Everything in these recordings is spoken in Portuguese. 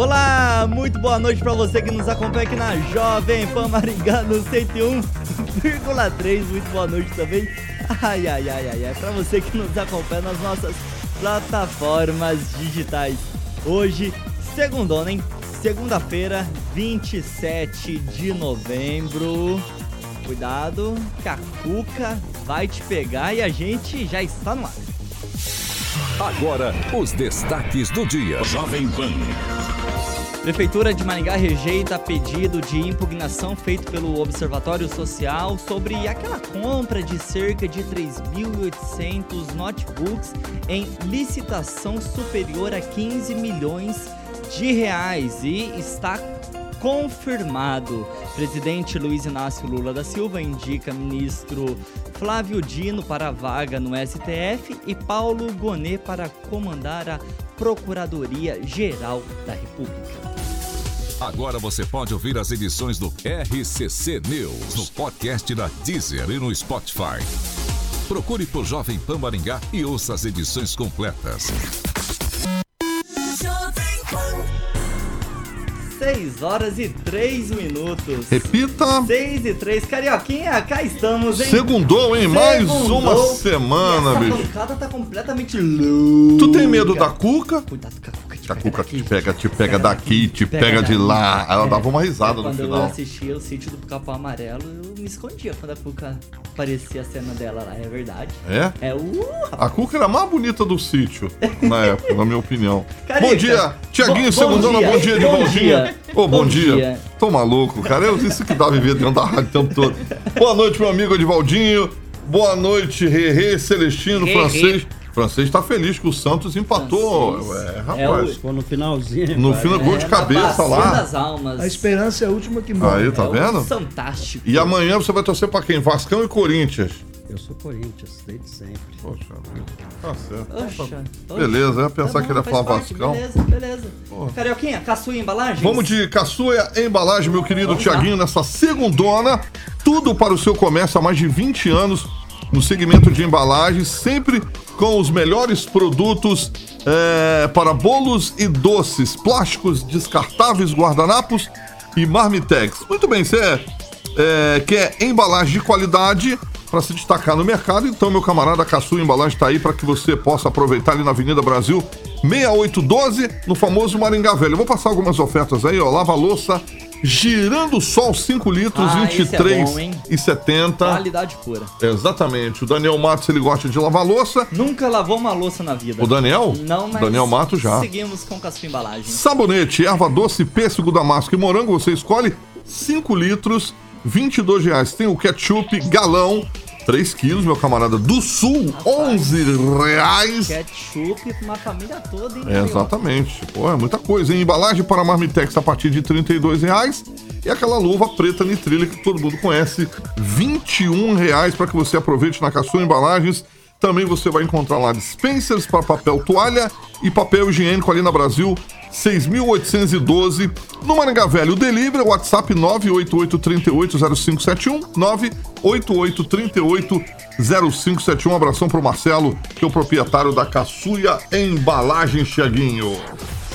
Olá, muito boa noite para você que nos acompanha aqui na Jovem Pan Maringá no 101,3. Muito boa noite também. Ai, ai, ai, ai, ai. Para você que nos acompanha nas nossas plataformas digitais. Hoje, segundona, hein? Segunda-feira, 27 de novembro. Cuidado, que a Cuca vai te pegar e a gente já está no ar. Agora, os destaques do dia. Jovem Pan. Prefeitura de Maringá rejeita pedido de impugnação feito pelo Observatório Social sobre aquela compra de cerca de 3.800 notebooks em licitação superior a 15 milhões de reais e está confirmado. Presidente Luiz Inácio Lula da Silva indica ministro Flávio Dino para a vaga no STF e Paulo Gonet para comandar a Procuradoria Geral da República. Agora você pode ouvir as edições do RCC News no podcast da Deezer e no Spotify. Procure por Jovem Pan Maringá e ouça as edições completas. 6 horas e 3 minutos. Repita. 6 e 3. Carioquinha, cá estamos, hein? Segundou, hein? Mais uma semana, e essa bicho. bancada tá completamente louca. Tu tem medo da Cuca? Cuidado com a Cuca. A pega Cuca daqui, te pega, te pega daqui, te pega de lá. Ela dava uma risada no Quando eu final. assistia o sítio do Capão Amarelo, eu me escondia quando a Cuca aparecia a cena dela lá, é verdade. É? É uh, A Cuca era a mais bonita do sítio, na época, na minha opinião. Carica. Bom dia, Tiaguinho, segundona, dia. bom dia de Bom dia. Ô, bom, Bom dia. dia. Tô maluco, cara. Eu disse que dá viver dentro da rádio o tempo todo. Boa noite, meu amigo Edivaldinho. Boa noite, Rerê, Celestino, Rê, Francês. Francês tá feliz que o Santos empatou. Francês. É, É rapaz. Ficou no finalzinho. No final, gol de é, cabeça na bacia lá. das almas. A esperança é a última que morre. Aí, tá é vendo? Fantástico. E amanhã você vai torcer pra quem? Vascão e Corinthians. Eu sou Corinthians, desde sempre. Poxa. Tá certo. Oxa, oxa. Beleza, eu ia pensar Tá que ele ia bom, falar parte, Vascão. Beleza, beleza. Carioquinha, caçua e embalagem? Vamos de caçuia embalagem, meu querido Tiaguinho, nessa segundona. Tudo para o seu comércio há mais de 20 anos no segmento de embalagem, sempre com os melhores produtos é, para bolos e doces, plásticos descartáveis, guardanapos e marmitex. Muito bem, você é, quer embalagem de qualidade para se destacar no mercado, então meu camarada Caçu Embalagem está aí para que você possa aproveitar ali na Avenida Brasil 6812, no famoso Maringá Velho. Eu vou passar algumas ofertas aí, ó. Lava louça, girando o sol 5 litros, Ah, esse é 23 bom, hein? e 70. Qualidade pura. Exatamente. O Daniel Matos, ele gosta de lavar louça. Nunca lavou uma louça na vida. O Daniel? Não, mas Daniel Matos já. seguimos com caçua e embalagem. Sabonete, erva doce, pêssego, damasco e morango, você escolhe 5 litros, 22 reais. Tem o ketchup galão, 3 quilos, meu camarada, do sul, 11 reais. Ketchup pra uma família toda, hein? É, exatamente. Pô, é muita coisa, hein? Embalagem para Marmitex a partir de 32 reais. E aquela luva preta nitrilha que todo mundo conhece, 21 reais para que você aproveite na Caçua Embalagens. Também você vai encontrar lá dispensers para papel toalha e papel higiênico ali na Brasil, 6.812. No Maringá Velho, o delivery, WhatsApp 988380571, 988380571. Um abração pro Marcelo, que é o proprietário da Caçuia Embalagens, Tiaguinho.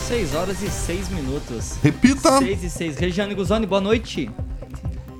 6 horas e 6 minutos. Repita. 6 e 6. Regiane Guzoni, boa noite.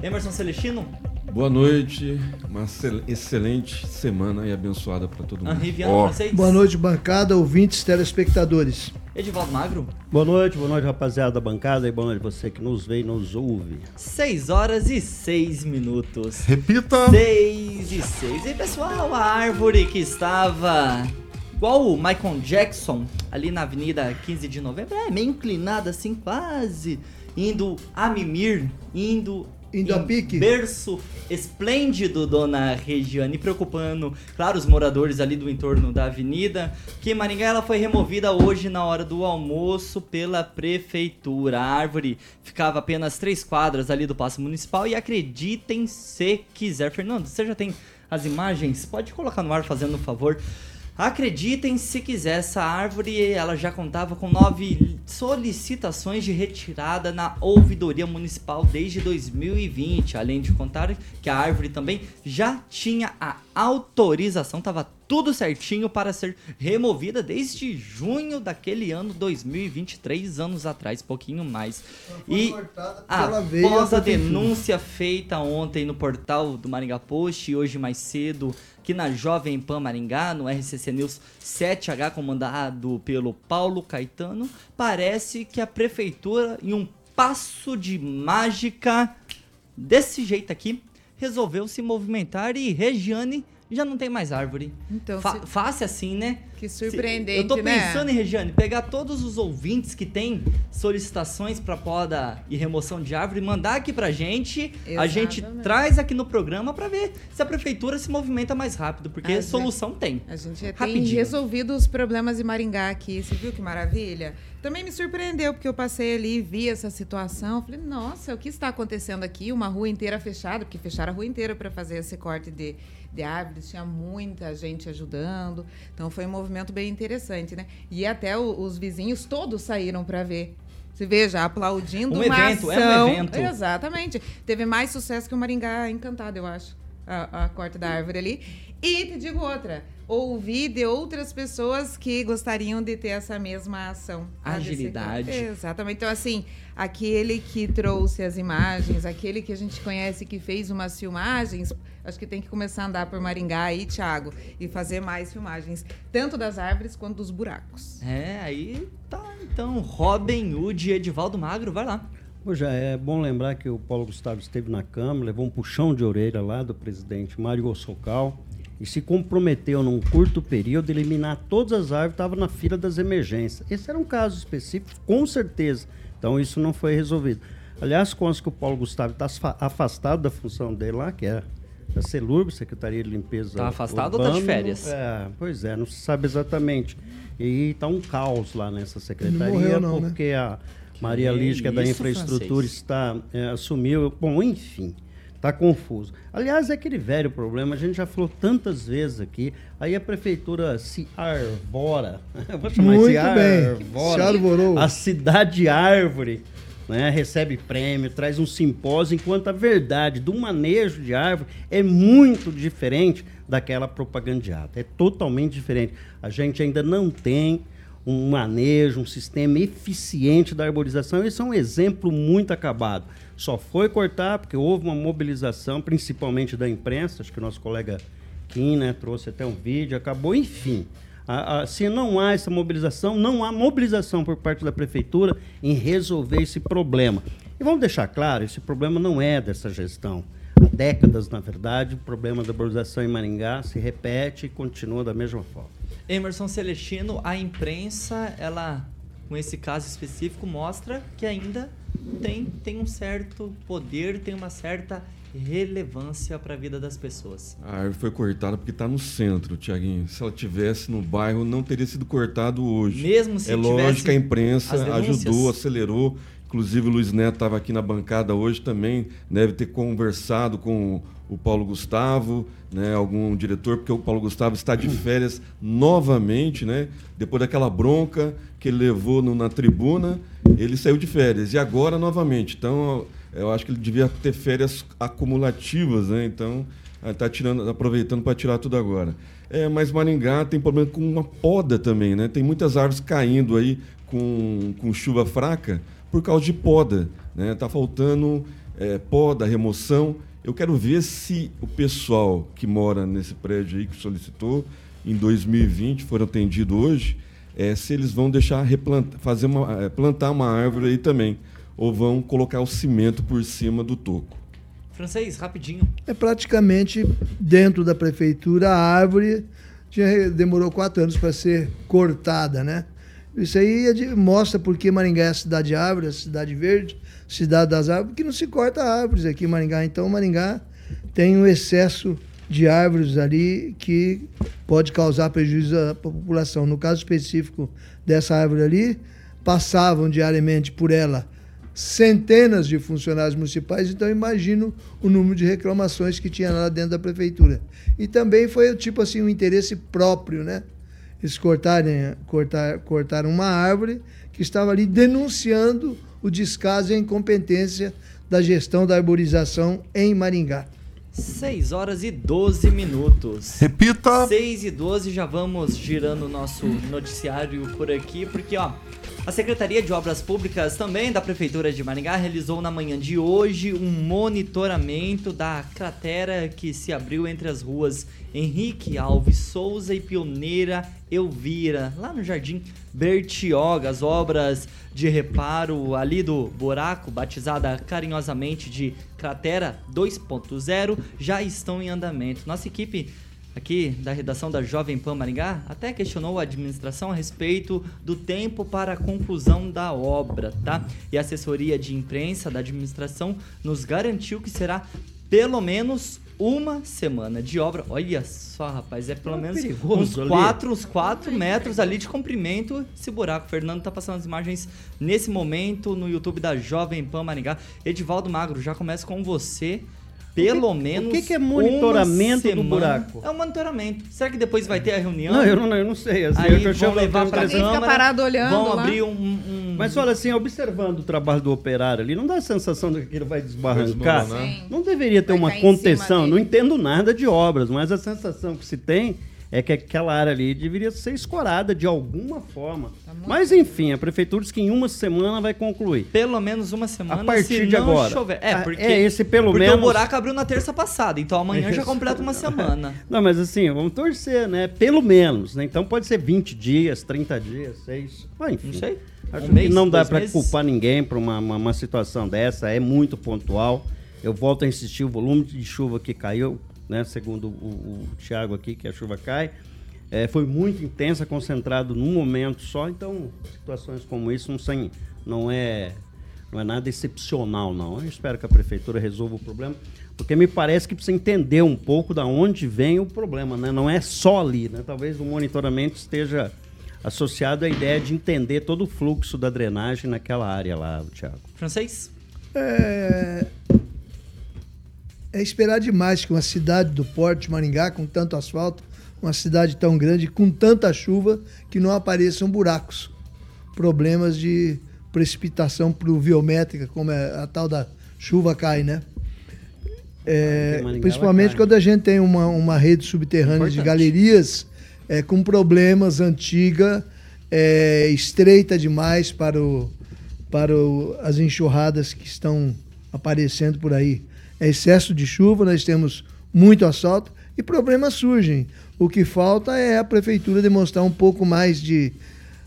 Emerson Celestino, Boa noite, uma excelente semana e abençoada para todo mundo. Oh. Boa noite, bancada, ouvintes, telespectadores. Edivaldo Magro. Boa noite, boa noite, rapaziada da bancada, e boa noite você que nos vê e nos ouve. 6 horas e 6 minutos. Repita. 6 e 6. E pessoal, a árvore que estava igual o Michael Jackson ali na Avenida 15 de Novembro, é meio inclinada assim, quase indo a mimir, indo Indo a pique. Berço esplêndido, dona Regiane, preocupando, claro, os moradores ali do entorno da avenida, que Maringá ela foi removida hoje na hora do almoço pela prefeitura. A árvore ficava apenas três quadras ali do Paço Municipal e acreditem se quiser. Fernando, você já tem as imagens? Pode colocar no ar fazendo um favor. Acreditem se quiser, essa árvore ela já contava com nove solicitações de retirada na ouvidoria municipal desde 2020, além de contar que a árvore também já tinha a autorização, estava tudo certinho para ser removida desde junho daquele ano 2023, anos atrás, pouquinho mais. E após a denúncia feita ontem no portal do Maringá Post e hoje mais cedo que na Jovem Pan Maringá, no RCC News 7H, comandado pelo Paulo Caetano, parece que a prefeitura, em um passo de mágica desse jeito aqui, resolveu se movimentar e Regiane já não tem mais árvore. Então, Fa se... Fácil assim, né? Que surpreendente, Eu tô né? pensando né? em, Regiane, pegar todos os ouvintes que têm solicitações para poda e remoção de árvore, mandar aqui pra gente. Exatamente. A gente traz aqui no programa para ver se a prefeitura se movimenta mais rápido, porque a solução gente, tem. A gente já Rapidinho. tem resolvido os problemas de Maringá aqui. Você viu que maravilha? Também me surpreendeu, porque eu passei ali e vi essa situação. Falei, nossa, o que está acontecendo aqui? Uma rua inteira fechada, porque fecharam a rua inteira para fazer esse corte de de árvores, tinha muita gente ajudando. Então foi um movimento bem interessante, né? E até o, os vizinhos todos saíram para ver. Se veja, aplaudindo um evento, ação. é um evento. Exatamente. Teve mais sucesso que o Maringá Encantado, eu acho. A, a corte da árvore ali. E te digo outra, ouvi de outras pessoas que gostariam de ter essa mesma ação. Agilidade. Exatamente. Então, assim, aquele que trouxe as imagens, aquele que a gente conhece que fez umas filmagens, acho que tem que começar a andar por Maringá aí, Thiago, e fazer mais filmagens, tanto das árvores quanto dos buracos. É, aí tá. Então, Robin Hood e Edivaldo Magro, vai lá. Já é bom lembrar que o Paulo Gustavo esteve na Câmara, levou um puxão de orelha lá do presidente Mário Socal e se comprometeu num curto período a eliminar todas as árvores que estavam na fila das emergências. Esse era um caso específico, com certeza. Então isso não foi resolvido. Aliás, consta que o Paulo Gustavo está afastado da função dele lá, que é da CELURB, Secretaria de Limpeza Está afastado Urbano. ou está de férias? É, pois é, não se sabe exatamente. E está um caos lá nessa secretaria, não morreu, não, né? porque né? a Maria Lígia, que é da infraestrutura, está, é, assumiu. Bom, enfim. Está confuso. Aliás, é aquele velho problema, a gente já falou tantas vezes aqui, aí a prefeitura se arvora. Vou chamar Muito se bem. arvora. Se arvorou. A cidade árvore. Né, recebe prêmio, traz um simpósio, enquanto a verdade do manejo de árvore é muito diferente daquela propagandeada. É totalmente diferente. A gente ainda não tem um manejo, um sistema eficiente da arborização. Esse é um exemplo muito acabado. Só foi cortar porque houve uma mobilização, principalmente da imprensa, acho que o nosso colega Kim né, trouxe até um vídeo, acabou, enfim. A, a, se não há essa mobilização, não há mobilização por parte da prefeitura em resolver esse problema. E vamos deixar claro, esse problema não é dessa gestão. Há décadas, na verdade, o problema da arborização em Maringá se repete e continua da mesma forma. Emerson Celestino, a imprensa, ela, com esse caso específico, mostra que ainda tem, tem um certo poder, tem uma certa relevância para a vida das pessoas. A árvore foi cortada porque está no centro, Tiaguinho. Se ela tivesse no bairro, não teria sido cortado hoje. Mesmo se É lógico que a imprensa ajudou, acelerou. Inclusive o Luiz Neto estava aqui na bancada hoje também, deve ter conversado com o Paulo Gustavo, né, algum diretor, porque o Paulo Gustavo está de férias novamente, né? Depois daquela bronca que ele levou no, na tribuna, ele saiu de férias e agora novamente. Então, eu acho que ele devia ter férias acumulativas, né? Então, está tirando, aproveitando para tirar tudo agora. É, mas Maringá tem problema com uma poda também, né? Tem muitas árvores caindo aí com, com chuva fraca por causa de poda, né? Tá faltando é, poda, remoção Eu quero ver se o pessoal que mora nesse prédio aí, que solicitou em 2020, foram atendidos hoje, é, se eles vão deixar replantar, fazer uma, é, plantar uma árvore aí também, ou vão colocar o cimento por cima do toco. Francês, rapidinho. É praticamente dentro da prefeitura a árvore tinha, demorou quatro anos para ser cortada, né? Isso aí é mostra porque Maringá é a cidade de árvores, a cidade verde, cidade das árvores, porque não se corta árvores aqui em Maringá. Então, Maringá tem um excesso de árvores ali que pode causar prejuízo à população. No caso específico dessa árvore ali, passavam diariamente por ela centenas de funcionários municipais, então imagino o número de reclamações que tinha lá dentro da prefeitura. E também foi tipo assim um interesse próprio, né? Eles cortarem, cortar, cortaram uma árvore que estava ali denunciando o descaso e a incompetência da gestão da arborização em Maringá. 6 horas e 12 minutos. Repita! 6 e 12, já vamos girando o nosso noticiário por aqui, porque ó, a Secretaria de Obras Públicas também da Prefeitura de Maringá realizou na manhã de hoje um monitoramento da cratera que se abriu entre as ruas Henrique Alves Souza e Pioneira Elvira, lá no Jardim Bertioga. As obras de reparo ali do buraco, batizada carinhosamente de Cratera 2.0, já estão em andamento. Nossa equipe aqui da redação da Jovem Pan Maringá até questionou a administração a respeito do tempo para a conclusão da obra, tá? E a assessoria de imprensa da administração nos garantiu que será pelo menos uma semana de obra. Olha só, rapaz, é pelo é menos uns 4 uns quatro metros ali de comprimento esse buraco. O Fernando tá passando as imagens nesse momento no YouTube da Jovem Pan Maringá. Edivaldo Magro, já começa com você pelo o que, menos. O que, que é monitoramento do buraco? É um monitoramento. Será que depois vai ter a reunião? Não, eu não, eu não sei. Assim, Aí eu vão levar para a câmera, parado olhando vão lá. abrir um, um, Mas olha assim, observando o trabalho do operário ali, não dá a sensação de que ele vai desbarrancar? Não deveria ter vai uma contenção. Não entendo nada de obras, mas a sensação que se tem é que aquela área ali deveria ser escorada de alguma forma. Tá Mas enfim, a prefeitura diz que em uma semana vai concluir. Pelo menos uma semana. A partir de agora. Chover. É, ah, porque, é esse pelo porque menos. o buraco abriu na terça passada, então amanhã já completa uma semana. Não, mas assim, vamos torcer, né? Pelo menos, né? Então pode ser 20 dias, 30 dias, 6. Mas enfim. Não sei. Acho um mês, que não dá para culpar ninguém por uma, uma, uma situação dessa, é muito pontual. Eu volto a insistir, o volume de chuva que caiu né? Segundo o, o Tiago aqui, que a chuva cai. É, foi muito intensa, concentrado num momento só, então situações como isso não, sem, não, é, não é nada excepcional, não. Eu espero que a prefeitura resolva o problema, porque me parece que precisa entender um pouco da onde vem o problema, né? Não é só ali, né? Talvez o monitoramento esteja associado à ideia de entender todo o fluxo da drenagem naquela área lá, Tiago. Francês? É, é esperar demais que uma cidade do Porto de Maringá, com tanto asfalto, uma cidade tão grande, com tanta chuva, que não apareçam buracos. Problemas de precipitação pluviométrica, como é a tal da chuva cai, né? É, principalmente quando a gente tem uma, uma rede subterrânea Importante. de galerias é, com problemas, antiga, é, estreita demais para, o, para o, as enxurradas que estão aparecendo por aí é excesso de chuva, nós temos muito assalto e problemas surgem. O que falta é a prefeitura demonstrar um pouco mais de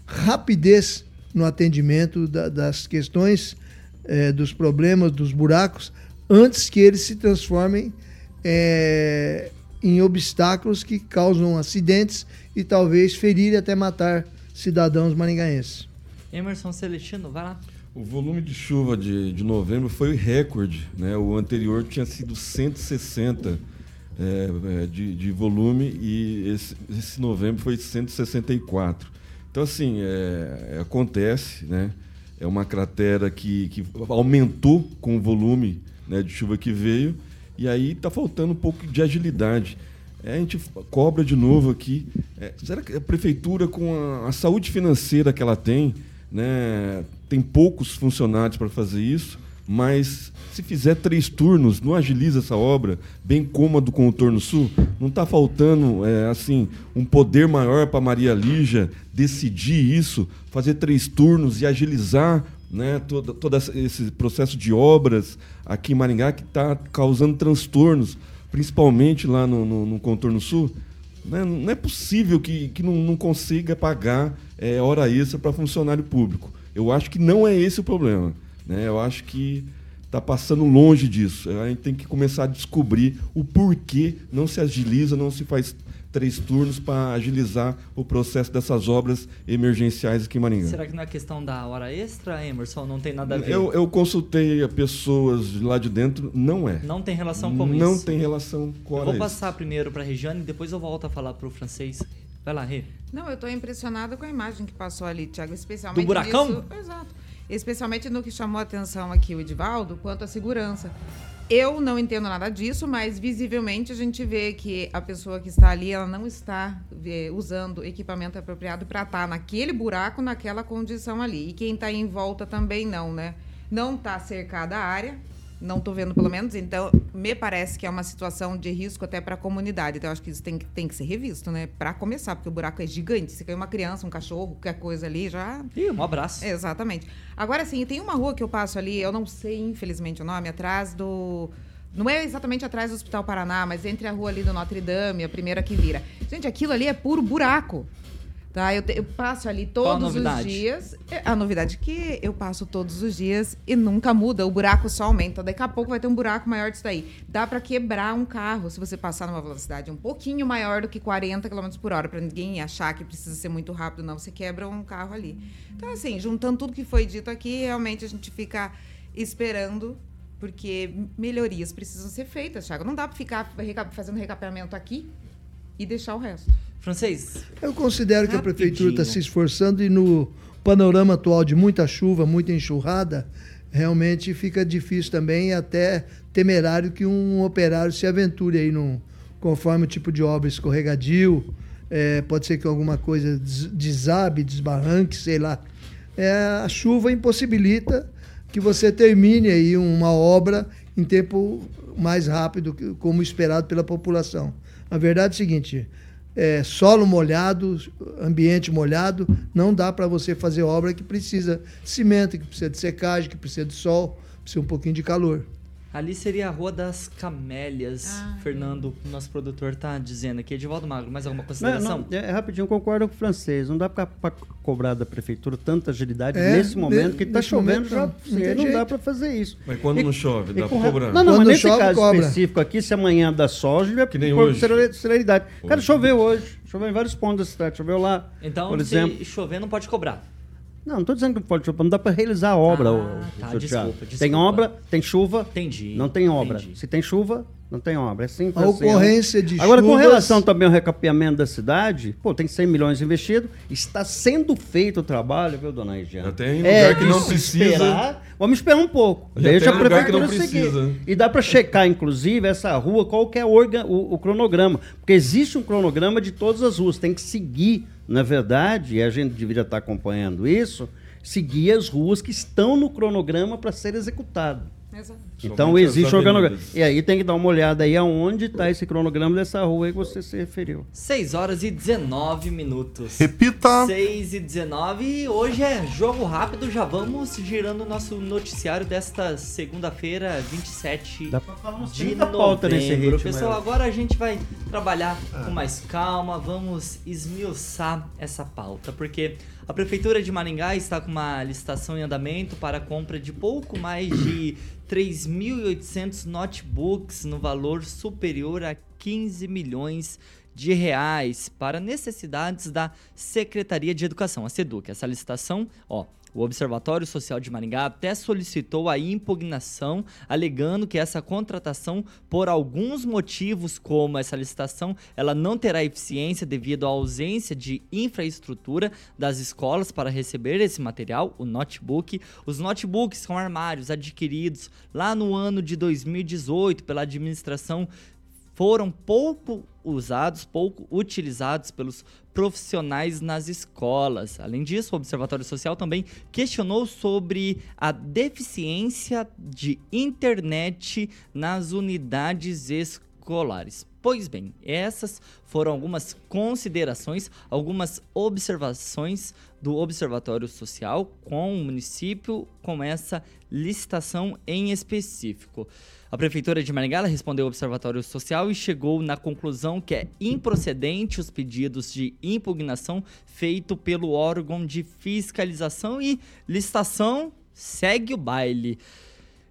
rapidez no atendimento da, das questões, é, dos problemas, dos buracos, antes que eles se transformem é, em obstáculos que causam acidentes e talvez ferir e até matar cidadãos maringaenses. Emerson Celestino, vai lá. O volume de chuva de, de novembro foi recorde. Né? O anterior tinha sido 160 é, é, de, de volume e esse, esse novembro foi 164. Então, assim, é, é, acontece, né? É uma cratera que, que aumentou com o volume né, de chuva que veio e aí está faltando um pouco de agilidade. É, a gente cobra de novo aqui. É, será que a prefeitura, com a, a saúde financeira que ela tem, né, tem poucos funcionários para fazer isso, mas se fizer três turnos, não agiliza essa obra, bem como a do Contorno Sul? Não está faltando é, assim um poder maior para Maria Lígia decidir isso, fazer três turnos e agilizar né, todo, todo esse processo de obras aqui em Maringá que está causando transtornos, principalmente lá no, no, no contorno sul. Né, não é possível que, que não, não consiga pagar é, hora extra para funcionário público. Eu acho que não é esse o problema. Né? Eu acho que está passando longe disso. A gente tem que começar a descobrir o porquê não se agiliza, não se faz três turnos para agilizar o processo dessas obras emergenciais aqui em Maringá. Será que não é questão da hora extra, Emerson? Não tem nada a ver? Eu, eu consultei pessoas lá de dentro, não é. Não tem relação com não isso? Não tem relação com a hora eu Vou passar primeiro para a Regiane e depois eu volto a falar para o francês. Vai lá, Rê. Não, eu estou impressionada com a imagem que passou ali, Tiago, especialmente Do buracão? Disso, exato. Especialmente no que chamou a atenção aqui o Edivaldo, quanto à segurança. Eu não entendo nada disso, mas visivelmente a gente vê que a pessoa que está ali, ela não está é, usando equipamento apropriado para estar naquele buraco, naquela condição ali. E quem está em volta também não, né? Não está cercada a área, não estou vendo pelo menos, então me parece que é uma situação de risco até para a comunidade. Então acho que isso tem que, tem que ser revisto, né? Para começar, porque o buraco é gigante. Se cair uma criança, um cachorro, qualquer coisa ali, já. Ih, um abraço. Exatamente. Agora sim, tem uma rua que eu passo ali, eu não sei, infelizmente, o nome, atrás do. Não é exatamente atrás do Hospital Paraná, mas entre a rua ali do Notre Dame, a primeira que vira. Gente, aquilo ali é puro buraco. Tá? Eu, te, eu passo ali todos os dias. É, a novidade é que eu passo todos os dias e nunca muda, o buraco só aumenta. Daqui a pouco vai ter um buraco maior disso daí. Dá para quebrar um carro se você passar numa velocidade um pouquinho maior do que 40 km por hora, para ninguém achar que precisa ser muito rápido, não. Você quebra um carro ali. Então, assim, juntando tudo que foi dito aqui, realmente a gente fica esperando porque melhorias precisam ser feitas, Thiago. Não dá para ficar fazendo recapeamento aqui e deixar o resto. Francês. Eu considero Rapidinho. que a prefeitura está se esforçando e no panorama atual de muita chuva, muita enxurrada, realmente fica difícil também e até temerário que um operário se aventure aí num, conforme o tipo de obra escorregadio, é, pode ser que alguma coisa desabe, desbarranque, sei lá. É, a chuva impossibilita que você termine aí uma obra em tempo mais rápido, como esperado pela população. A verdade é o seguinte: é, solo molhado, ambiente molhado, não dá para você fazer obra que precisa de cimento, que precisa de secagem, que precisa de sol, precisa um pouquinho de calor. Ali seria a Rua das Camélias. Ah. Fernando, nosso produtor, tá dizendo aqui. Edivaldo Magro, mais alguma consideração? Não, não, é, rapidinho, concordo com o francês. Não dá para cobrar da prefeitura tanta agilidade é, nesse momento, que está chovendo, já, não, não dá para fazer isso. Mas quando e, não chove, dá para cobrar? Não, não, quando mas nesse chove, caso cobra. específico aqui, se amanhã dá sol, já que nem hoje. celeridade. Cara, choveu hoje. Choveu em vários pontos da cidade. Choveu lá, então, por exemplo. se chover, não pode cobrar. Não, não estou dizendo que pode chover, não dá para realizar a obra. Ah, o, tá, desculpa, desculpa, Tem obra, tem chuva, entendi, não tem obra. Entendi. Se tem chuva, não tem obra. É simples a assim, ocorrência de Agora, chuvas... com relação também ao recapeamento da cidade, pô, tem 100 milhões investido, está sendo feito o trabalho, viu, dona Regiane? Tem lugar é, que não precisa. Esperar, vamos esperar um pouco. Já Deixa a prefeitura seguir. E dá para checar, inclusive, essa rua, qual que é o, o cronograma. Porque existe um cronograma de todas as ruas, tem que seguir, na verdade, e a gente deveria estar acompanhando isso, seguir as ruas que estão no cronograma para ser executado. Exato. Então Somente existe um cronograma. E aí tem que dar uma olhada aí aonde está esse cronograma dessa rua aí que você se referiu. 6 horas e 19 minutos. Repita! 6 e 19 e hoje é jogo rápido, já vamos girando o nosso noticiário desta segunda-feira, 27 Dá pra falar de novembro. Nesse ritmo, Pessoal, agora a gente vai trabalhar ah. com mais calma, vamos esmiuçar essa pauta, porque a Prefeitura de Maringá está com uma licitação em andamento para a compra de pouco mais de 3.800 notebooks no valor superior a 15 milhões de reais para necessidades da Secretaria de Educação, a SEDUC. Essa licitação, ó, o Observatório Social de Maringá até solicitou a impugnação, alegando que essa contratação, por alguns motivos, como essa licitação, ela não terá eficiência devido à ausência de infraestrutura das escolas para receber esse material, o notebook. Os notebooks são armários adquiridos lá no ano de 2018 pela administração foram pouco usados, pouco utilizados pelos profissionais nas escolas. Além disso, o Observatório Social também questionou sobre a deficiência de internet nas unidades escolares. Pois bem, essas foram algumas considerações, algumas observações do Observatório Social com o município com essa licitação em específico. A Prefeitura de Maringá respondeu ao Observatório Social e chegou na conclusão que é improcedente os pedidos de impugnação feito pelo órgão de fiscalização e licitação segue o baile.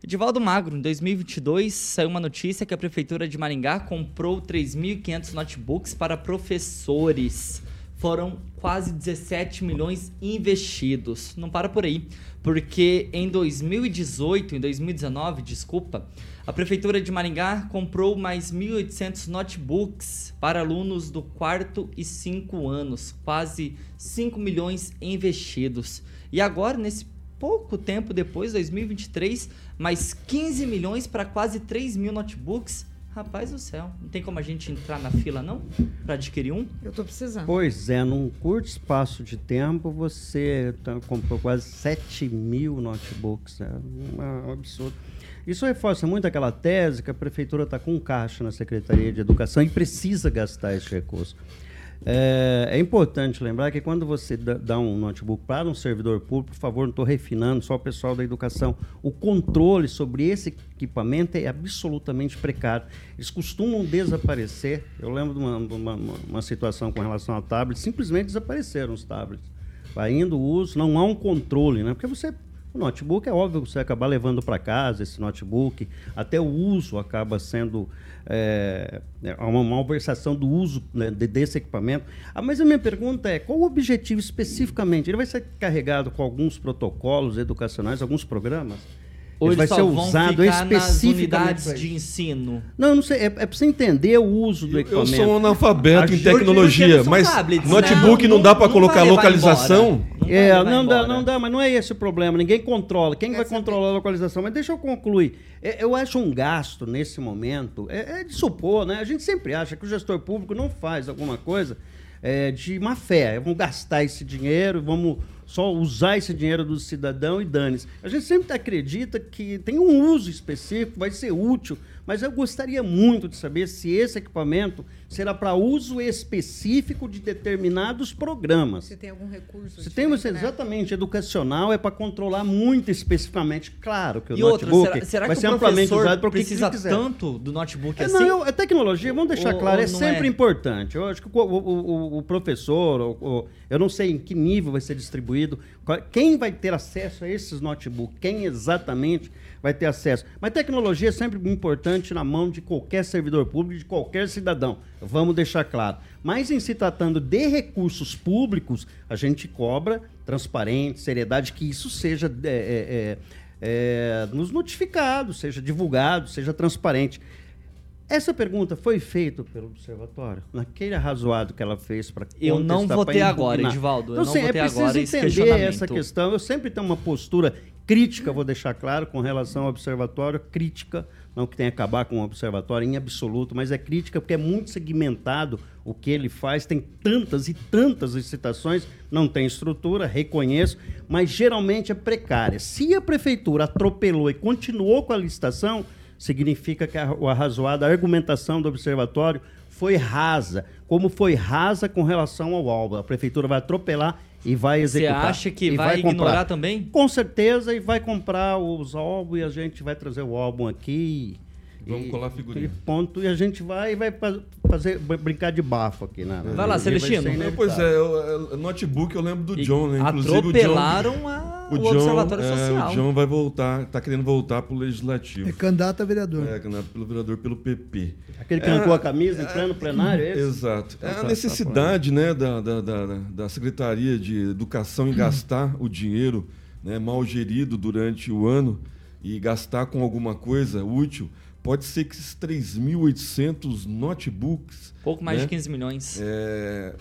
Edivaldo Magro, em 2022, saiu uma notícia que a Prefeitura de Maringá comprou 3.500 notebooks para professores. Foram quase 17 milhões investidos. Não para por aí, porque em 2018, em 2019, desculpa, a Prefeitura de Maringá comprou mais 1.800 notebooks para alunos do quarto e cinco anos, quase 5 milhões investidos. E agora, nesse pouco tempo depois, 2023, mais 15 milhões para quase 3 mil notebooks. Rapaz do céu, não tem como a gente entrar na fila não para adquirir um? Eu estou precisando. Pois é, num curto espaço de tempo você tá, comprou quase 7 mil notebooks. É um absurdo. Isso reforça muito aquela tese que a prefeitura está com caixa na Secretaria de Educação e precisa gastar esse recurso. É, é, importante lembrar que quando você dá um notebook para um servidor público, por favor, não estou refinando, só o pessoal da educação, o controle sobre esse equipamento é absolutamente precário. Eles costumam desaparecer. Eu lembro de uma, uma, uma situação com relação a tablets, simplesmente desapareceram os tablets. Vai indo o uso, não há um controle, né? Porque você o notebook é óbvio que você acabar levando para casa esse notebook, até o uso acaba sendo é, é, uma malversação do uso né, desse equipamento. Ah, mas a minha pergunta é: qual o objetivo especificamente? Ele vai ser carregado com alguns protocolos educacionais, alguns programas? Ou ele vai ser usado especificamente nas unidades de ensino? Não, não sei. É, é para você entender o uso do equipamento. Eu sou um analfabeto em tecnologia, mas tablets, notebook não, não dá para colocar localização? Não é, não dá, não dá, mas não é esse o problema. Ninguém controla. Quem vai controlar a localização? Mas deixa eu concluir. É, eu acho um gasto nesse momento, é, é, de supor, né? A gente sempre acha que o gestor público não faz alguma coisa é, de má fé. Vamos gastar esse dinheiro, vamos só usar esse dinheiro do cidadão e dane-se. A gente sempre acredita que tem um uso específico, vai ser útil, mas eu gostaria muito de saber se esse equipamento será para uso específico de determinados programas. Se tem algum recurso. Se tem, né? exatamente, educacional é para controlar muito especificamente. Claro que o e notebook outra, será, será vai que ser amplamente usado para o que precisa que tanto do notebook é, assim? Não, a tecnologia, vamos deixar ou, claro, ou é sempre é? importante. Eu acho que o, o, o professor, o, eu não sei em que nível vai ser distribuído, quem vai ter acesso a esses notebooks, quem exatamente vai ter acesso. Mas tecnologia é sempre importante na mão de qualquer servidor público, de qualquer cidadão. Vamos deixar claro. Mas em se tratando de recursos públicos, a gente cobra transparente, seriedade, que isso seja é, é, é, é nos notificado, seja divulgado, seja transparente. Essa pergunta foi feita pelo observatório, naquele arrazoado que ela fez para Eu não votei agora, Edivaldo. Então, eu sim, é preciso entender essa questão. Eu sempre tenho uma postura crítica, vou deixar claro, com relação ao observatório, crítica, não que tenha acabar com o observatório em absoluto, mas é crítica porque é muito segmentado o que ele faz, tem tantas e tantas licitações, não tem estrutura, reconheço, mas geralmente é precária. Se a prefeitura atropelou e continuou com a licitação, significa que a, o arrazoado, a argumentação do observatório foi rasa, como foi rasa com relação ao álbum. A prefeitura vai atropelar e vai executar. Você acha que vai, vai ignorar também? Com certeza, e vai comprar os álbuns e a gente vai trazer o álbum aqui. Vamos e, colar figurinha. ponto, e a gente vai vai fazer brincar de bafo aqui, né? Vai lá, Celestino. Pois é, o, notebook eu lembro do John, né? Inclusive atropelaram o John, a, o, o John, Observatório é, Social. O John vai voltar, tá querendo voltar pro Legislativo. É candidato a vereador. É, candidato pelo vereador pelo PP. Aquele que é, arrancou a camisa entrando no plenário, é esse? Exato. É a necessidade, né, da, da, da, da Secretaria de Educação em gastar o dinheiro né, mal gerido durante o ano e gastar com alguma coisa útil pode ser que esses 3.800 notebooks. Pouco mais né, de 15 milhões. É,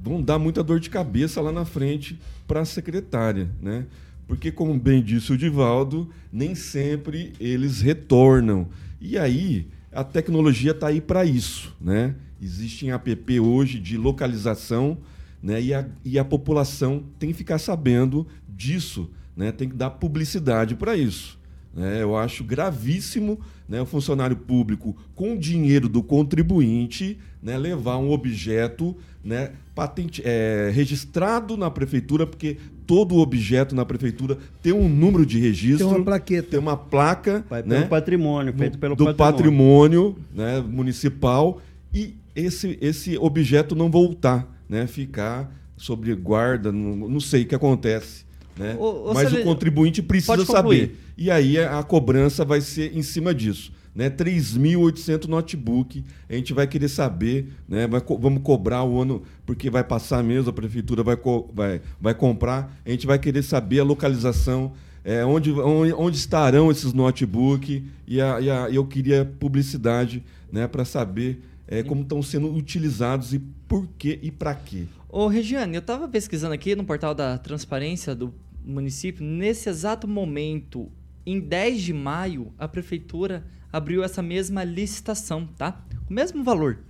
vão dar muita dor de cabeça lá na frente para a secretária. Né? Porque, como bem disse o Divaldo, nem sempre eles retornam. E aí, a tecnologia está aí para isso. Né? Existem app hoje de localização né? e, a, e a população tem que ficar sabendo disso. Né? Tem que dar publicidade para isso. Né? Eu acho gravíssimo né, o funcionário público, com dinheiro do contribuinte, né, levar um objeto né, patente, é, registrado na prefeitura, porque todo objeto na prefeitura tem um número de registro. Tem uma plaqueta. Tem uma placa. Vai né, pelo patrimônio, feito pelo do patrimônio, patrimônio né, municipal. E esse, esse objeto não voltar, né, ficar sobre guarda, não, não sei o que acontece. Né? Mas o contribuinte precisa saber. E aí a cobrança vai ser em cima disso. Né? 3.800 notebook, a gente vai querer saber, né? vai, vamos cobrar o ano, porque vai passar mesmo, a prefeitura vai, vai, vai comprar, a gente vai querer saber a localização, é, onde, onde, estarão esses notebooks, e, a, e a, eu queria publicidade né? para saber é, como estão sendo utilizados e por quê e para quê. Ô, Regiane, eu estava pesquisando aqui no portal da transparência do município, nesse exato momento, em 10 de maio, a prefeitura abriu essa mesma licitação, tá? O mesmo valor,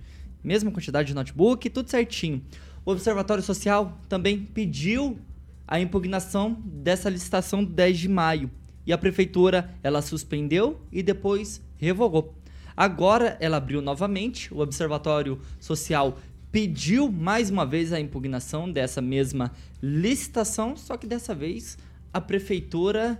mesma quantidade de notebook, tudo certinho. O Observatório Social também pediu a impugnação dessa licitação 10 de maio. E a prefeitura, ela suspendeu e depois revogou. Agora ela abriu novamente, o Observatório Social pediu mais uma vez a impugnação dessa mesma licitação, só que dessa vez a prefeitura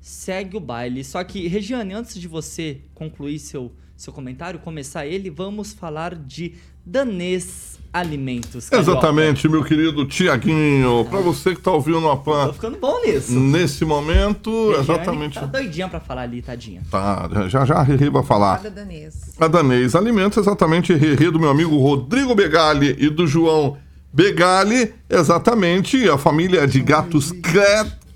segue o baile. Só que, Regiane, antes de você concluir seu, seu comentário, começar ele, vamos falar de danês alimentos. Carioca. Exatamente, meu querido Tiaguinho. Para você que tá ouvindo a PAN. Tô ficando bom nisso. Nesse momento, Regiane exatamente. Tá doidinha para falar ali, tadinha. Tá, já já a Riri vai falar. A danês. A danês alimentos, exatamente, Riri do meu amigo Rodrigo Begali e do João Begali, exatamente, a família de gatos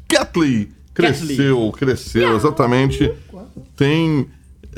Catley. Cresceu, cresceu, exatamente. Tem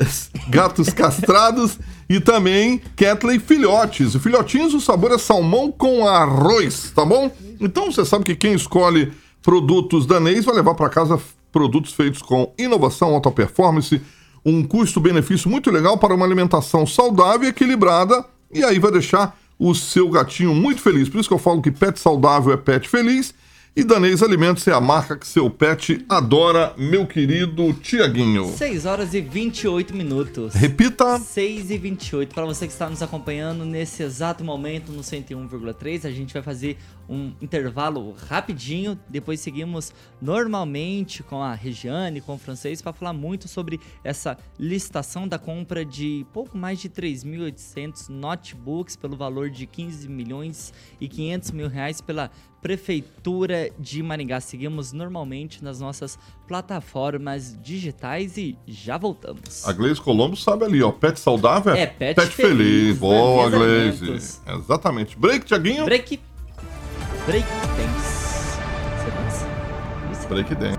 gatos castrados e também Catley filhotes. Filhotinhos, o sabor é salmão com arroz, tá bom? Então você sabe que quem escolhe produtos danês vai levar para casa produtos feitos com inovação, alta performance, um custo-benefício muito legal para uma alimentação saudável e equilibrada. E aí vai deixar o seu gatinho muito feliz. Por isso que eu falo que pet saudável é pet feliz. E Danês Alimentos é a marca que seu pet adora, meu querido Tiaguinho. 6 horas e 28 minutos. Repita. 6 e 28. Para você que está nos acompanhando nesse exato momento no 101,3, a gente vai fazer um intervalo rapidinho. Depois seguimos normalmente com a Regiane, com o francês, para falar muito sobre essa licitação da compra de pouco mais de 3.800 notebooks pelo valor de 15 milhões e 500 mil reais pela Prefeitura de Maringá. Seguimos normalmente nas nossas plataformas digitais e já voltamos. A Gleise Colombo sabe ali, ó. Pet saudável é, pet, pet feliz. feliz. Boa, Gleise. Exatamente. Break, Tiaguinho. Break. Break dance. Break dance.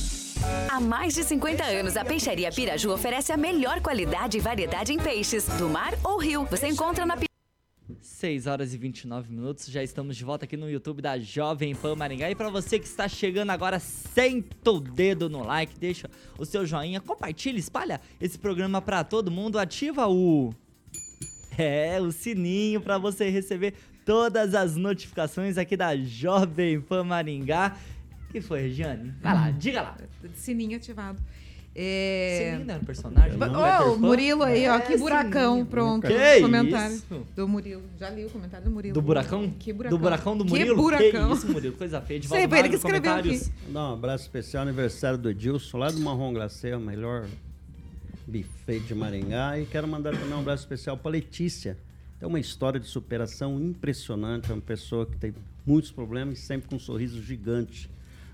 Há mais de 50 anos, a Peixaria Piraju oferece a melhor qualidade e variedade em peixes, do mar ou rio. Você encontra na 6 horas e 29 minutos, já estamos de volta aqui no YouTube da Jovem Pan Maringá. E para você que está chegando agora, senta o dedo no like, deixa o seu joinha, compartilha, espalha esse programa para todo mundo, ativa o é, o sininho para você receber todas as notificações aqui da Jovem Pan Maringá que foi, Regiane? Vai lá, diga lá. Sininho ativado. É... Sininho não é um personagem? Ô, oh, Murilo aí, ó. É, que buracão. Sininho. Pronto. Que comentário isso? do Murilo. Já li o comentário do Murilo. Do buracão? Que buracão. Do buracão do Murilo? Que buracão. Que isso, Murilo? Coisa feia. De Sei, foi ele que escreveu aqui. Não, um abraço especial, aniversário do Edilson, lá do Marrom Glacê, o melhor buffet de Maringá. E quero mandar também um abraço especial para Letícia. Tem uma história de superação impressionante. É uma pessoa que tem muitos problemas e sempre com um sorriso gigante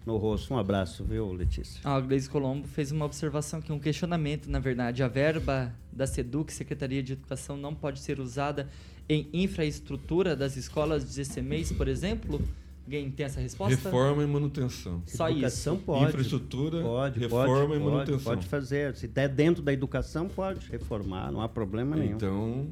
no rosto. Um abraço, viu, Letícia? A Gleisi Colombo fez uma observação aqui, um questionamento, na verdade. A verba da SEDUC, Secretaria de Educação, não pode ser usada em infraestrutura das escolas de GCMEs, por exemplo? Alguém tem essa resposta? Reforma e manutenção. Só educação isso. pode. Infraestrutura, pode, reforma pode, e manutenção. Pode, pode fazer. Se der dentro da educação, pode reformar, não há problema nenhum. Então,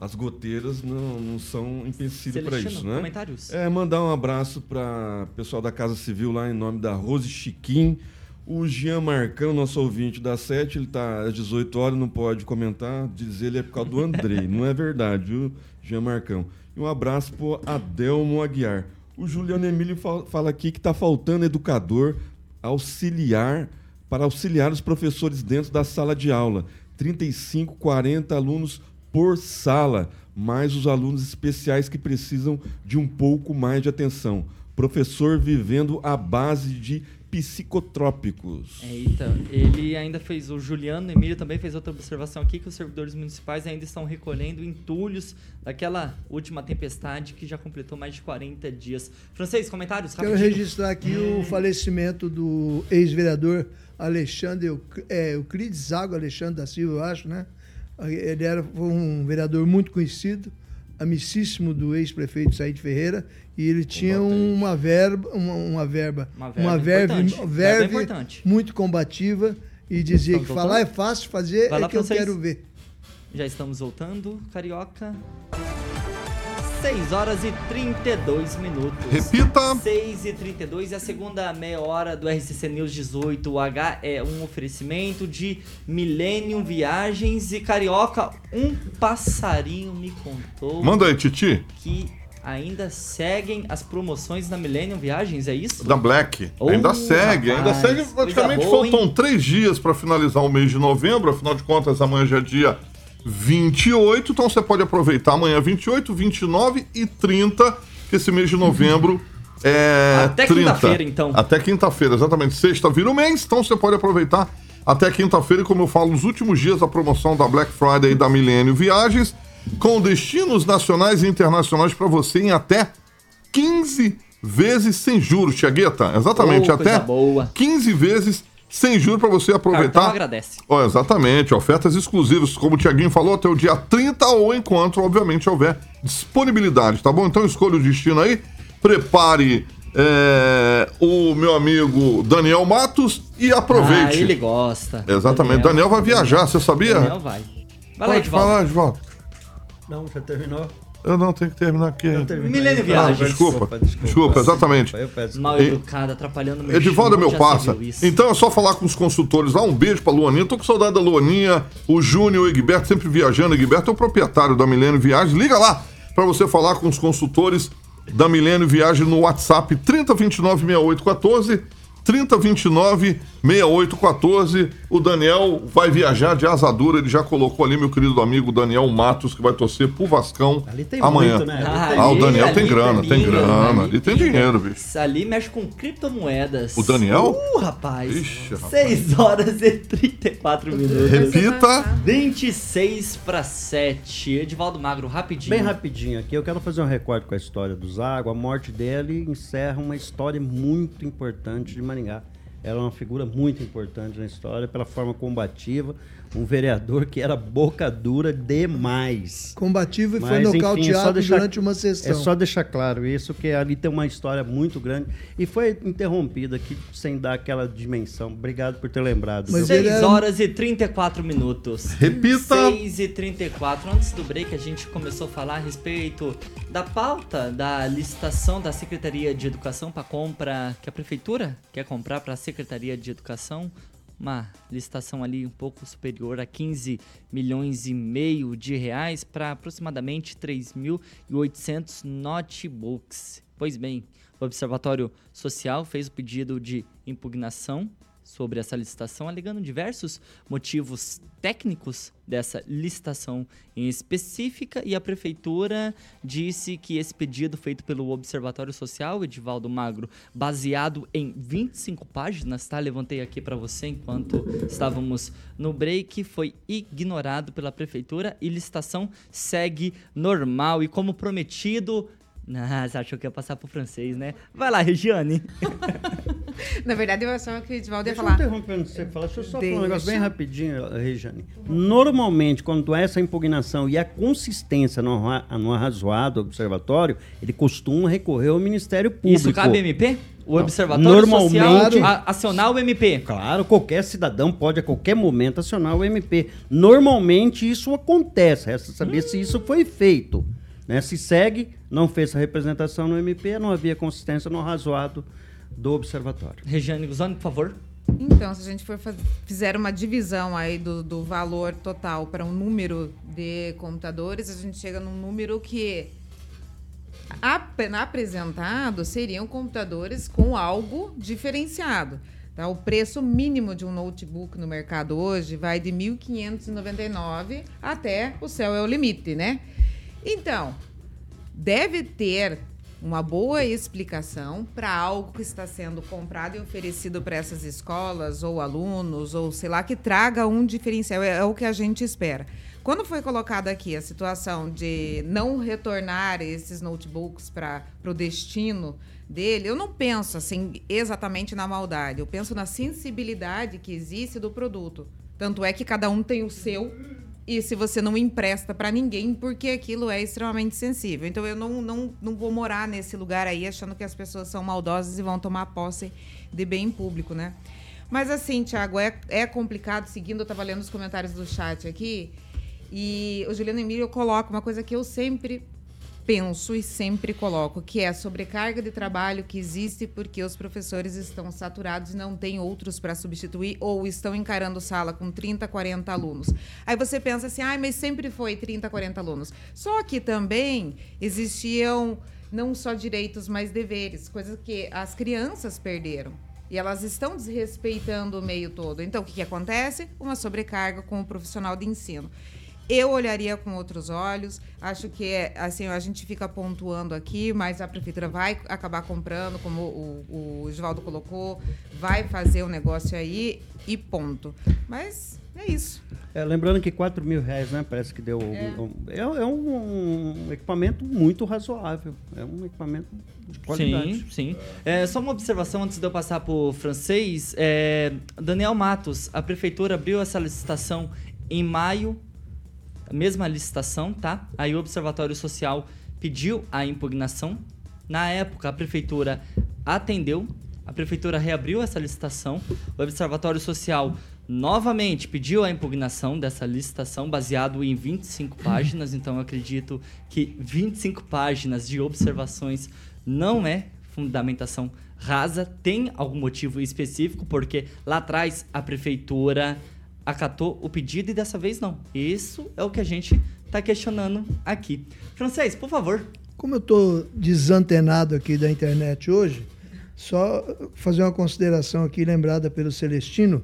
as goteiras não, não são empecilho para isso, né? Comentários. É, mandar um abraço para o pessoal da Casa Civil lá em nome da Rose Chiquim. O Jean Marcão, nosso ouvinte da Sete, ele está às 18 horas, não pode comentar, diz ele é por causa do Andrei. não é verdade, viu, Jean Marcão? E um abraço para Adelmo Aguiar. O Juliano Emílio fala aqui que está faltando educador auxiliar para auxiliar os professores dentro da sala de aula. 35, 40 alunos por sala, mais os alunos especiais que precisam de um pouco mais de atenção. Professor vivendo à base de psicotrópicos. Eita, ele ainda fez, o Juliano Emílio também fez outra observação aqui, que os servidores municipais ainda estão recolhendo entulhos daquela última tempestade que já completou mais de 40 dias. Francês, comentários? Rapidinho. Quero registrar aqui o falecimento do ex-vereador Alexandre é, Euclides Zago Alexandre da Silva, eu acho, né? Ele era um vereador muito conhecido, amicíssimo do ex-prefeito Said Ferreira, e ele tinha uma verba, uma, uma verba, uma verba, uma verve, verve muito combativa e dizia que falar é fácil, fazer Vai é que eu quero ver. Já estamos voltando, Carioca. 6 horas e 32 minutos. Repita! 6 e 32 e a segunda meia hora do RCC News 18 H é um oferecimento de Millennium Viagens e Carioca. Um passarinho me contou. Manda aí, Titi. Que ainda seguem as promoções da Millennium Viagens, é isso? Da Black. Oh, ainda segue, ainda segue. Praticamente boa, faltam hein? três dias para finalizar o mês de novembro, afinal de contas, amanhã já é dia 28, então você pode aproveitar amanhã 28, 29 e 30, que esse mês de novembro é. Até quinta-feira, então. Até quinta-feira, exatamente. Sexta vira o mês, então você pode aproveitar até quinta-feira, e como eu falo, nos últimos dias da promoção da Black Friday e da Milênio Viagens, com destinos nacionais e internacionais para você em até 15 vezes sem juros, Tiagueta. Exatamente, oh, até boa. 15 vezes sem juros para você aproveitar. Cartão agradece. Oh, exatamente, ofertas exclusivas, como o Tiaguinho falou, até o dia 30 ou enquanto, obviamente, houver disponibilidade, tá bom? Então escolha o destino aí, prepare é, o meu amigo Daniel Matos e aproveite. Ah, ele gosta. Exatamente, Daniel, Daniel vai viajar, você sabia? Daniel vai. Vai lá, Pode falar, Edvaldo. Não, já terminou. Eu não tenho que terminar aqui. Milênio Viagem. Ah, desculpa, desculpa, desculpa, exatamente. Mal educado, atrapalhando meu Edivaldo é meu parça. Então é só falar com os consultores lá. Um beijo pra Luaninha. Tô com saudade da Luaninha, o Júnior, o Egberto, sempre viajando. Egberto é o proprietário da Milênio Viagens. Liga lá para você falar com os consultores da Milênio Viagem no WhatsApp 3029 6814 3029 6814. O Daniel vai viajar de asadura. Ele já colocou ali, meu querido amigo Daniel Matos, que vai torcer pro Vascão ali amanhã. Muito, né? ah, ah, o Daniel tem grana, tem grana. Ali, tem dinheiro, bicho. Ali mexe com criptomoedas. O Daniel? Uh, rapaz. Ixi, rapaz. 6 horas e 34 minutos. Repita. 26 para 7. Edivaldo Magro, rapidinho. Bem rapidinho aqui. Eu quero fazer um recorde com a história do Zago. A morte dele encerra uma história muito importante de Maringá. Ela é uma figura muito importante na história pela forma combativa, um vereador que era boca dura demais. Combativo e Mas, foi nocauteado enfim, é durante uma sessão. É só deixar claro isso, que ali tem uma história muito grande e foi interrompida aqui sem dar aquela dimensão. Obrigado por ter lembrado. Mas 6 era... horas e 34 minutos. Repita! 6 e 34. Antes do break, a gente começou a falar a respeito da pauta da licitação da Secretaria de Educação para compra que a Prefeitura quer comprar para a Secretaria de Educação uma licitação ali um pouco superior a 15 milhões e meio de reais para aproximadamente 3.800 notebooks. Pois bem, o Observatório Social fez o pedido de impugnação sobre essa licitação, alegando diversos motivos técnicos dessa licitação em específica e a prefeitura disse que esse pedido feito pelo Observatório Social Edivaldo Magro, baseado em 25 páginas, tá? Levantei aqui para você enquanto estávamos no break, foi ignorado pela prefeitura e licitação segue normal e como prometido ah, você achou que ia passar pro francês, né? Vai lá, Regiane. Na verdade, eu achava que o Edvaldo ia falar. Deixa eu você falar. Deixa eu só Deixa. falar um negócio bem rapidinho, Regiane. Normalmente, quando há essa impugnação e a consistência no, no arrazoado do observatório, ele costuma recorrer ao Ministério Público. Isso cabe MP? o Observatório Normalmente, Social acionar o MP. Claro, qualquer cidadão pode a qualquer momento acionar o MP. Normalmente isso acontece, resta saber hum. se isso foi feito. Né? Se segue, não fez a representação no MP, não havia consistência no razoado do observatório. Regiane Guzani, por favor. Então, se a gente for fazer, fizer uma divisão aí do, do valor total para um número de computadores, a gente chega num número que apresentado seriam computadores com algo diferenciado. Tá? O preço mínimo de um notebook no mercado hoje vai de 1.599 até o céu é o limite, né? Então, deve ter uma boa explicação para algo que está sendo comprado e oferecido para essas escolas ou alunos ou sei lá que traga um diferencial é, é o que a gente espera. Quando foi colocada aqui a situação de não retornar esses notebooks para o destino dele, eu não penso assim exatamente na maldade, eu penso na sensibilidade que existe do produto. Tanto é que cada um tem o seu e se você não empresta para ninguém, porque aquilo é extremamente sensível. Então eu não, não, não vou morar nesse lugar aí achando que as pessoas são maldosas e vão tomar posse de bem público, né? Mas assim, Thiago, é, é complicado, seguindo, eu estava lendo os comentários do chat aqui, e o Juliano Emílio coloca uma coisa que eu sempre penso e sempre coloco, que é a sobrecarga de trabalho que existe porque os professores estão saturados e não têm outros para substituir ou estão encarando sala com 30, 40 alunos. Aí você pensa assim, ah, mas sempre foi 30, 40 alunos. Só que também existiam não só direitos, mas deveres, coisas que as crianças perderam. E elas estão desrespeitando o meio todo. Então, o que, que acontece? Uma sobrecarga com o profissional de ensino eu olharia com outros olhos. Acho que é, assim, a gente fica pontuando aqui, mas a prefeitura vai acabar comprando, como o, o Givaldo colocou, vai fazer o um negócio aí e ponto. Mas é isso. É, lembrando que 4 mil reais, né? Parece que deu. É, um, é, é um, um, equipamento muito razoável. É um equipamento de qualidade. Sim, sim. É, só uma observação antes de eu passar para o francês. É, Daniel Matos, a prefeitura abriu essa licitação em maio mesma licitação, tá? Aí o Observatório Social pediu a impugnação. Na época, a prefeitura atendeu, a prefeitura reabriu essa licitação. O Observatório Social novamente pediu a impugnação dessa licitação baseado em 25 páginas, então eu acredito que 25 páginas de observações não é fundamentação rasa, tem algum motivo específico, porque lá atrás a prefeitura acatou o pedido e dessa vez não. Isso é o que a gente está questionando aqui. Francês, por favor. Como eu estou desantenado aqui da internet hoje, só fazer uma consideração aqui lembrada pelo Celestino,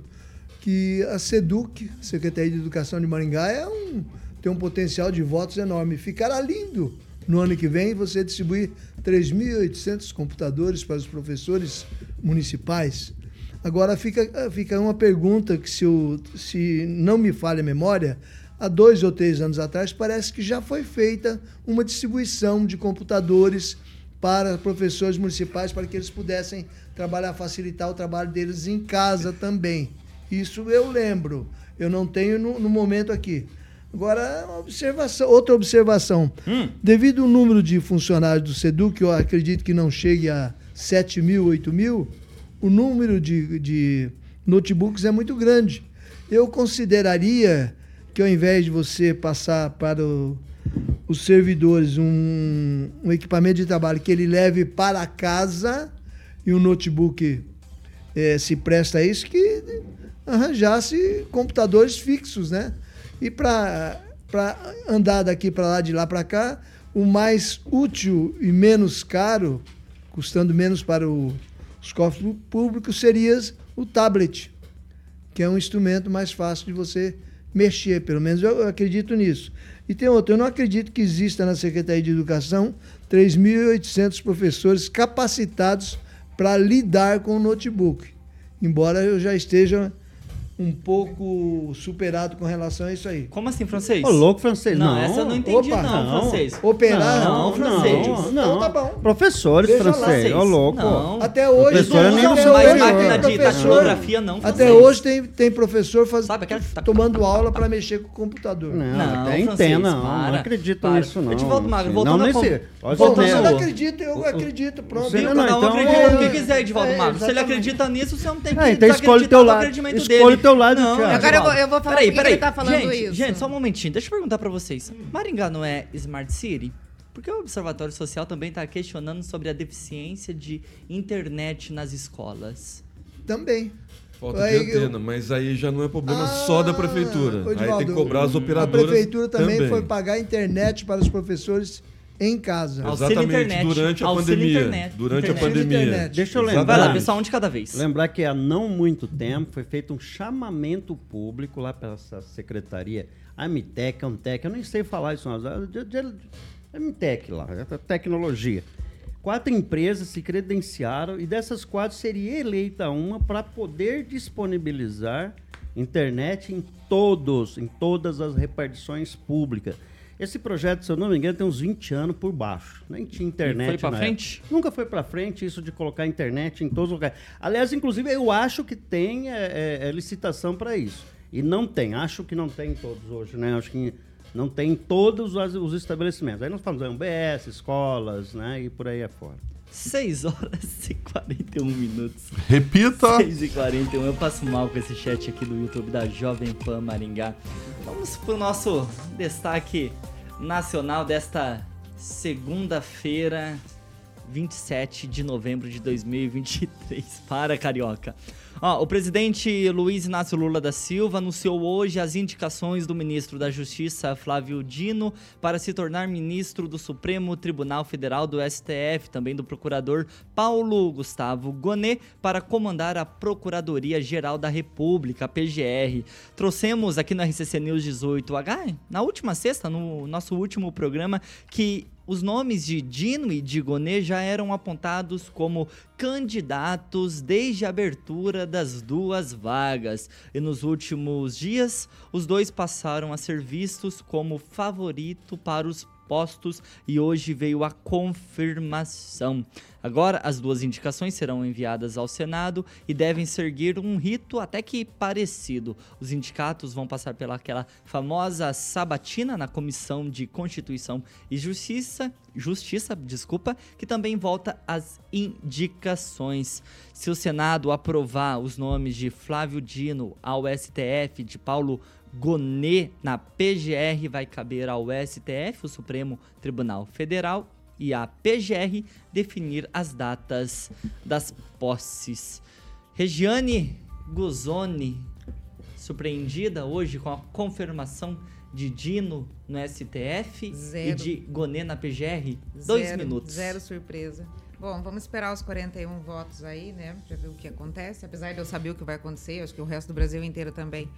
que a SEDUC, Secretaria de Educação de Maringá, é um, tem um potencial de votos enorme. Ficará lindo no ano que vem você distribuir 3.800 computadores para os professores municipais. Agora fica, fica uma pergunta que, se, eu, se não me falha a memória, há dois ou três anos atrás, parece que já foi feita uma distribuição de computadores para professores municipais para que eles pudessem trabalhar, facilitar o trabalho deles em casa também. Isso eu lembro. Eu não tenho no, no momento aqui. Agora, observação, outra observação. Hum. Devido ao número de funcionários do SEDU, que eu acredito que não chegue a 7 mil, 8 mil, o número de, de notebooks é muito grande. Eu consideraria que ao invés de você passar para o, os servidores um, um, equipamento de trabalho que ele leve para casa e o notebook é, se presta a isso, que arranjasse computadores fixos, né? E para andar daqui para lá, de lá para cá, o mais útil e menos caro, custando menos para o os cofres públicos seria o tablet, que é um instrumento mais fácil de você mexer, pelo menos eu acredito nisso. E tem outro, eu não acredito que exista na Secretaria de Educação 3.800 professores capacitados para lidar com o notebook, embora eu já esteja um pouco superado com relação a isso aí. Como assim, francês? Ô, louco, francês, não. Não, essa eu não entendi, Opa, não, não. francês. Operar? Não, francês. Não, Então não. tá bom. Professores francês, ô louco. Não. Até hoje, Professor até superior. mais máquina tem de datilografia, não, Até francês. hoje tem, tem professor faz, Sabe aquela- tomando aula para mexer com o computador. Não, Não, tem, francês, não. para, não acredito para. nisso, não. Edivaldo Magro, Assim, voltando não a nesse, Voltando você ao- não acredita, eu acredito, pronto. Você não, Cada um então- acredita no que É, quiser, Edivaldo é, Magro. Se ele acredita nisso, você não tem que É, então do lado. acreditamento Escolhe dele. Teu lado, não, Thiago. Agora eu vou- eu vou falar peraí, peraí. ele tá falando gente, isso. Gente, só um momentinho. Deixa eu perguntar pra vocês. Maringá não é Smart City? Porque o Observatório Social também está questionando sobre a deficiência de internet nas escolas. Também. Falta Aí de eu- antena, mas aí já não é problema Ah, só da prefeitura. aí tem que cobrar as A operadoras. prefeitura também, foi pagar internet para os professores em casa. Auxílio Exatamente, internet. durante a Auxílio pandemia. internet. Durante Internet. a pandemia. Internet. Deixa eu Vai lá, lembrar. pessoal, um de cada vez. Lembrar que há não muito tempo foi feito um chamamento público lá pela essa secretaria, a MTEC, a Antec, eu nem sei falar isso, não, a de- de- a MTEC lá, a tecnologia. Quatro empresas se credenciaram e dessas quatro seria eleita uma para poder disponibilizar internet em todos, em todas as repartições públicas. Esse projeto, se eu não me engano, tem uns 20 anos por baixo. Nem tinha internet. foi pra na frente? época. Nunca foi pra frente isso de colocar internet em todos os lugares. Aliás, inclusive, eu acho que tem é, é, é, licitação para isso. E não tem. Acho que não tem em todos hoje, né? Acho que não tem em todos os, os estabelecimentos. Aí nós falamos em UBS, escolas, né? E por aí afora. 6 horas e 41 minutos. Repita. 6 e 41 eu passo mal com esse chat aqui do YouTube da Jovem Pan Maringá. Vamos pro nosso destaque nacional desta segunda-feira, 27 de novembro de 2023. Para, Carioca. Ó, o presidente Luiz Inácio Lula da Silva anunciou hoje as indicações do ministro da Justiça, Flávio Dino, para se tornar ministro do Supremo Tribunal Federal do STF, também do procurador Paulo Gustavo Gonet, para comandar a Procuradoria-Geral da República, PGR. Trouxemos aqui no RCC News 18H, na última sexta, no nosso último programa, que os nomes de Dino e de Gonet já eram apontados como candidatos desde a abertura das duas vagas. E nos últimos dias, os dois passaram a ser vistos como favorito para os postos e hoje veio a confirmação. Agora, as duas indicações serão enviadas ao Senado e devem seguir um rito até que parecido. Os indicatos vão passar pelaquela famosa sabatina na Comissão de Constituição e Justiça, Justiça, desculpa, que também volta às indicações. Se o Senado aprovar os nomes de Flávio Dino ao STF, de Paulo Gonet na PGR vai caber ao STF, o Supremo Tribunal Federal, e à PGR definir as datas das posses. Regiane Guzoni, surpreendida hoje com a confirmação de Dino no STF Zero. e de Gonet na PGR? Dois Zero- minutos. Zero surpresa. Bom, vamos esperar os 41 votos aí, né? Pra ver o que acontece. Apesar de eu saber o que vai acontecer, acho que o resto do Brasil inteiro também.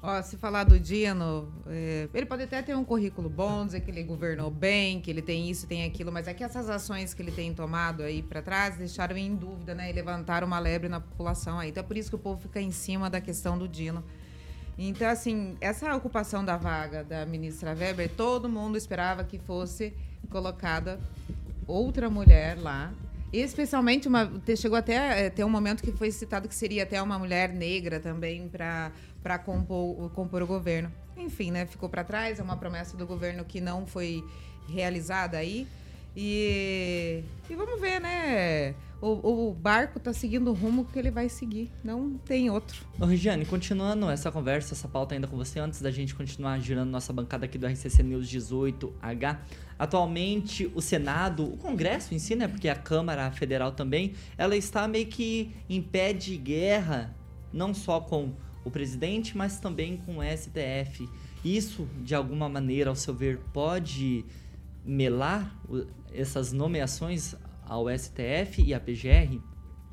Ó, se falar do Dino, é, ele pode até ter um currículo bom, dizer que ele governou bem, que ele tem isso, tem aquilo, mas é que essas ações que ele tem tomado aí pra trás deixaram em dúvida, né? E levantaram uma lebre na população aí. Então é por isso que o povo fica em cima da questão do Dino. Então, assim, essa ocupação da vaga da ministra Weber, todo mundo esperava que fosse colocada outra mulher lá. Especialmente, uma, chegou até a ter um momento que foi citado que seria até uma mulher negra também para compor, compor o governo. Enfim, né? Ficou para trás, é uma promessa do governo que não foi realizada aí. E, e vamos ver, né? O, o barco tá seguindo o rumo que ele vai seguir. Não tem outro. Ô, Regiane, continuando essa conversa, essa pauta ainda com você, antes da gente continuar girando nossa bancada aqui do RCC News 18H. Atualmente, o Senado, o Congresso em si, né? Porque a Câmara Federal também, ela está meio que em pé de guerra, não só com o presidente, mas também com o STF. Isso, de alguma maneira, ao seu ver, pode melar essas nomeações ao STF e à PGR?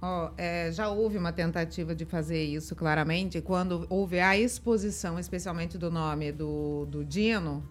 Ó, é, já houve uma tentativa de fazer isso claramente quando houve a exposição, especialmente do nome do, do Dino.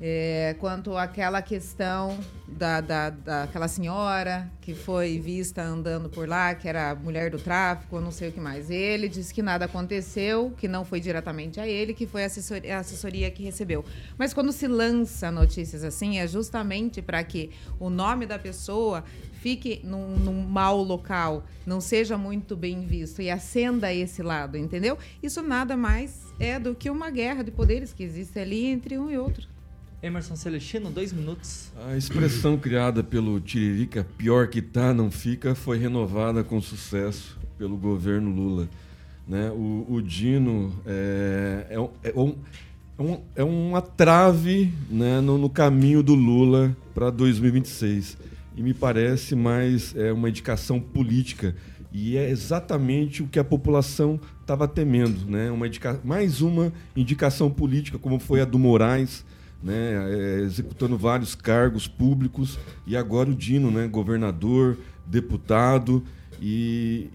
É, quanto àquela questão da, da, daquela senhora que foi vista andando por lá, que era mulher do tráfico, não sei o que mais. Ele disse que nada aconteceu, que não foi diretamente a ele, que foi a assessoria, a assessoria que recebeu. Mas quando se lança notícias assim, é justamente para que o nome da pessoa fique num, num mau local, não seja muito bem visto e acenda esse lado, entendeu? Isso nada mais é do que uma guerra de poderes que existe ali entre um e outro. Emerson Celestino, dois minutos. A expressão criada pelo Tiririca, pior que tá, não fica, foi renovada com sucesso pelo governo Lula. Né? O, o Dino é, é, é, um, é, um, é uma trave né, no, no caminho do Lula para 2026. E me parece mais é, uma indicação política. E é exatamente o que a população estava temendo. Né? Uma indica... Mais uma indicação política, como foi a do Moraes né, é, executando vários cargos públicos, e agora o Dino, né, governador, deputado, e,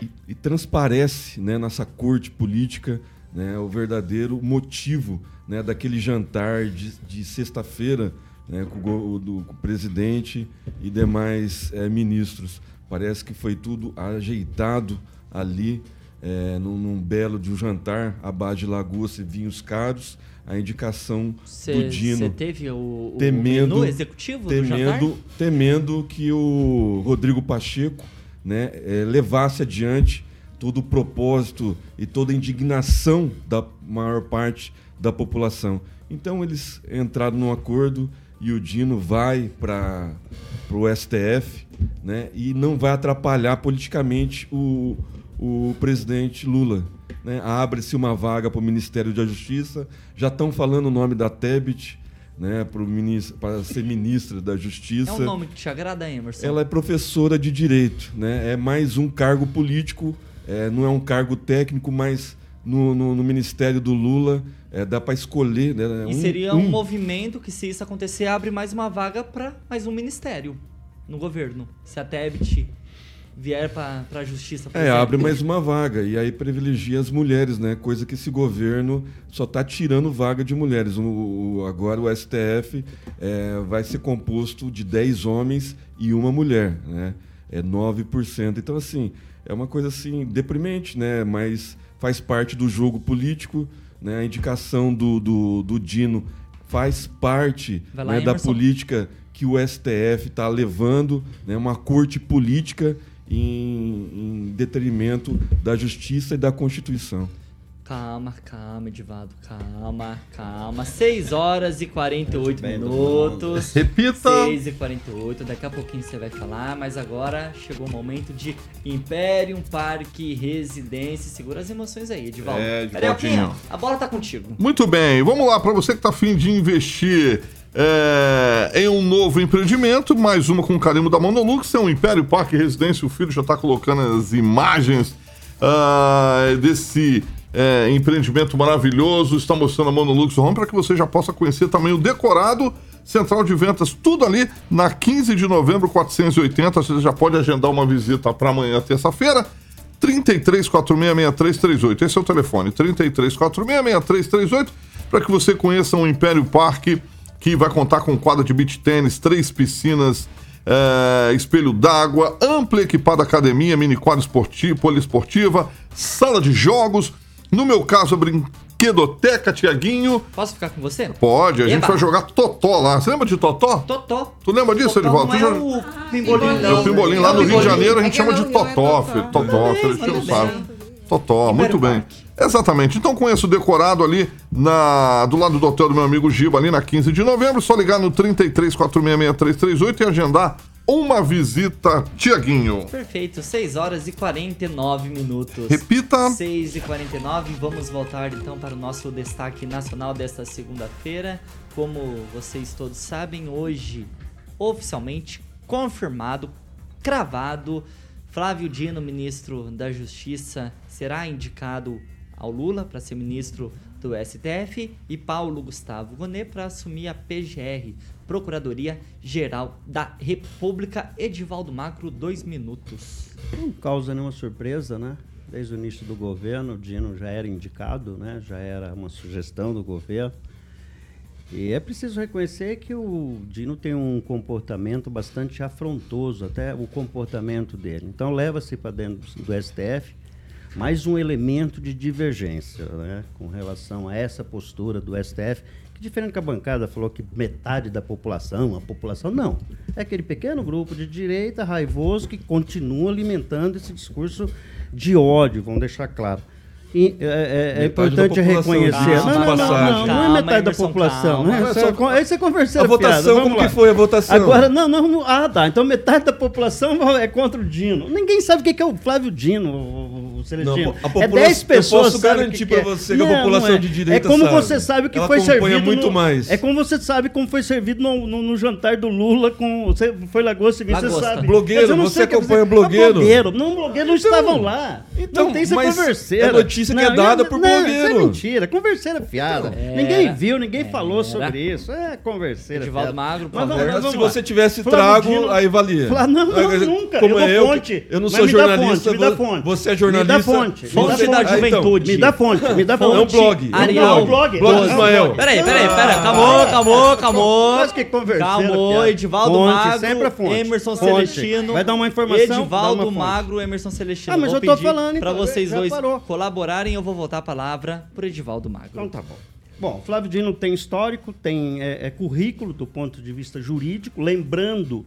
e, e transparece né, nessa corte política né, o verdadeiro motivo né, daquele jantar de, de sexta-feira né, com, o, do, com o presidente e demais é, ministros. Parece que foi tudo ajeitado ali, é, num, num, belo de um jantar à base de lagoas e vinhos caros a indicação cê, do Dino. Você teve o, o temendo, executivo temendo, temendo que o Rodrigo Pacheco né, é, levasse adiante todo o propósito e toda a indignação da maior parte da população. Então eles entraram num acordo e o Dino vai para o STF né, e não vai atrapalhar politicamente o, o presidente Lula né? abre-se uma vaga para o Ministério da Justiça, já estão falando o nome da Tebet, né, para ser ministra da Justiça. É um nome que te agrada, Emerson? Ela é professora de Direito, né? é mais um cargo político, é, não é um cargo técnico, mas no, no, no Ministério do Lula é, dá para escolher. Né? E um, seria um, um movimento que, se isso acontecer, abre mais uma vaga para mais um ministério no governo. Se a Tebet vier para a justiça. é, exemplo. abre mais uma vaga e aí privilegia as mulheres, né? Coisa que esse governo só está tirando vaga de mulheres. O, o agora o STF é, vai ser composto de 10 homens e uma mulher, né? É 9%. Então, assim, é uma coisa assim deprimente, né? Mas faz parte do jogo político, né? A indicação do, do, do Dino faz parte lá, né, da política que o STF está levando, né? Uma corte política em, em detrimento da justiça e da Constituição. Calma, calma, Edivado, calma, calma. 6 horas e 48 minutos. Repita! 6 e 48, daqui a pouquinho você vai falar, mas agora chegou o momento de Imperium Parque Residência. Segura as emoções aí, Edivaldo. É, Edivaldinho. A bola tá contigo. Muito bem, vamos lá, para você que tá afim de investir é, em um novo empreendimento, mais uma com o carimbo da Monolux, é um Império Parque Residência. O filho já está colocando as imagens uh, desse é, empreendimento maravilhoso. Está mostrando a Monolux Home para que você já possa conhecer também o decorado. Central de Ventas, tudo ali na 15 de novembro, 480. Você já pode agendar uma visita para amanhã, terça-feira. 33466338. Esse é o telefone, 33466338, para que você conheça o Império Parque que vai contar com quadra de beach tênis, três piscinas, é, espelho d'água, ampla equipada academia, mini quadra esportiva, poliesportiva, sala de jogos. No meu caso, a brinquedoteca, Tiaguinho. Posso ficar com você? Pode, a Eba. gente vai jogar Totó lá. Você lembra de Totó? Totó. Tu lembra disso, Edivaldo? Não é o Pimbolim, não. O Pimbolim lá no Rio de Janeiro a gente chama de Totó, filho. Totó, você não sabe. Totó, muito bem. Exatamente. Então conheço o decorado ali na, do lado do hotel do meu amigo Giba, ali na 15 de novembro. Só ligar no 33466338 e agendar uma visita, Tiaguinho. Perfeito, 6 horas e 49 minutos. Repita. 6 e 49 vamos voltar então para o nosso destaque nacional desta segunda-feira. Como vocês todos sabem, hoje, oficialmente confirmado, cravado, Flávio Dino, ministro da Justiça, será indicado ao Lula para ser ministro do STF e Paulo Gustavo Gonet para assumir a PGR, Procuradoria Geral da República. Edivaldo Macro, dois minutos. Não causa nenhuma surpresa, né? Desde o início do governo, o Dino já era indicado, né? já era uma sugestão do governo. E é preciso reconhecer que o Dino tem um comportamento bastante afrontoso, até o comportamento dele. Então leva-se para dentro do STF mais um elemento de divergência né, com relação a essa postura do STF, que diferente que a bancada falou que metade da população, a população, não. É aquele pequeno grupo de direita raivoso que continua alimentando esse discurso de ódio, vamos deixar claro. E, é, é, é importante reconhecer. Não, não, não, não, não, é metade da população. Né? É, isso é conversa A votação, como lá. que foi a votação? Agora, não, não, não, Ah, tá. Então metade da população é contra o Dino. Ninguém sabe o que é o Flávio Dino, Celestino. Não, é 10 pessoas. Eu posso garantir para você que a população é. de direita É como sabe. você sabe que Ela foi servido. muito no, mais. É como você sabe como foi servido no, no, no jantar do Lula com. Você foi Lagosta e você sabe. Blogueiro, não você o acompanha você- blogueiro. blogueiro. Não, blogueiro não estavam lá. então, não tem essa mas converseira. é notícia que é dada por não, blogueiro. Isso é mentira. Converseira fiada. Era. Ninguém viu, ninguém falou sobre isso. É converseira Edivaldo fiada. Magro, por favor. Se você tivesse trago, aí valia. Não, não, nunca. Como eu eu, não sou jornalista, você é jornalista. Dá fonte. me Fonte dá da Ah, então, juventude. Me dá fonte, me dá fonte. É um blog. Arial. Não, um blog. Blog é Ismael. Peraí, peraí, peraí. Ah, Acabou, acabou, acabou. Mas que converseira, Acabou, fiada. Edivaldo Fonte, Magro, sempre a fonte. Emerson Fonte. Celestino. Vai dar uma informação? Edivaldo fonte. Magro, Emerson Celestino. Ah, mas eu tô falando, Pra então, vocês dois colaborarem, eu vou voltar a palavra pro Edivaldo Magro. Então tá bom. Bom, Flávio Dino tem histórico, tem é, é currículo do ponto de vista jurídico, lembrando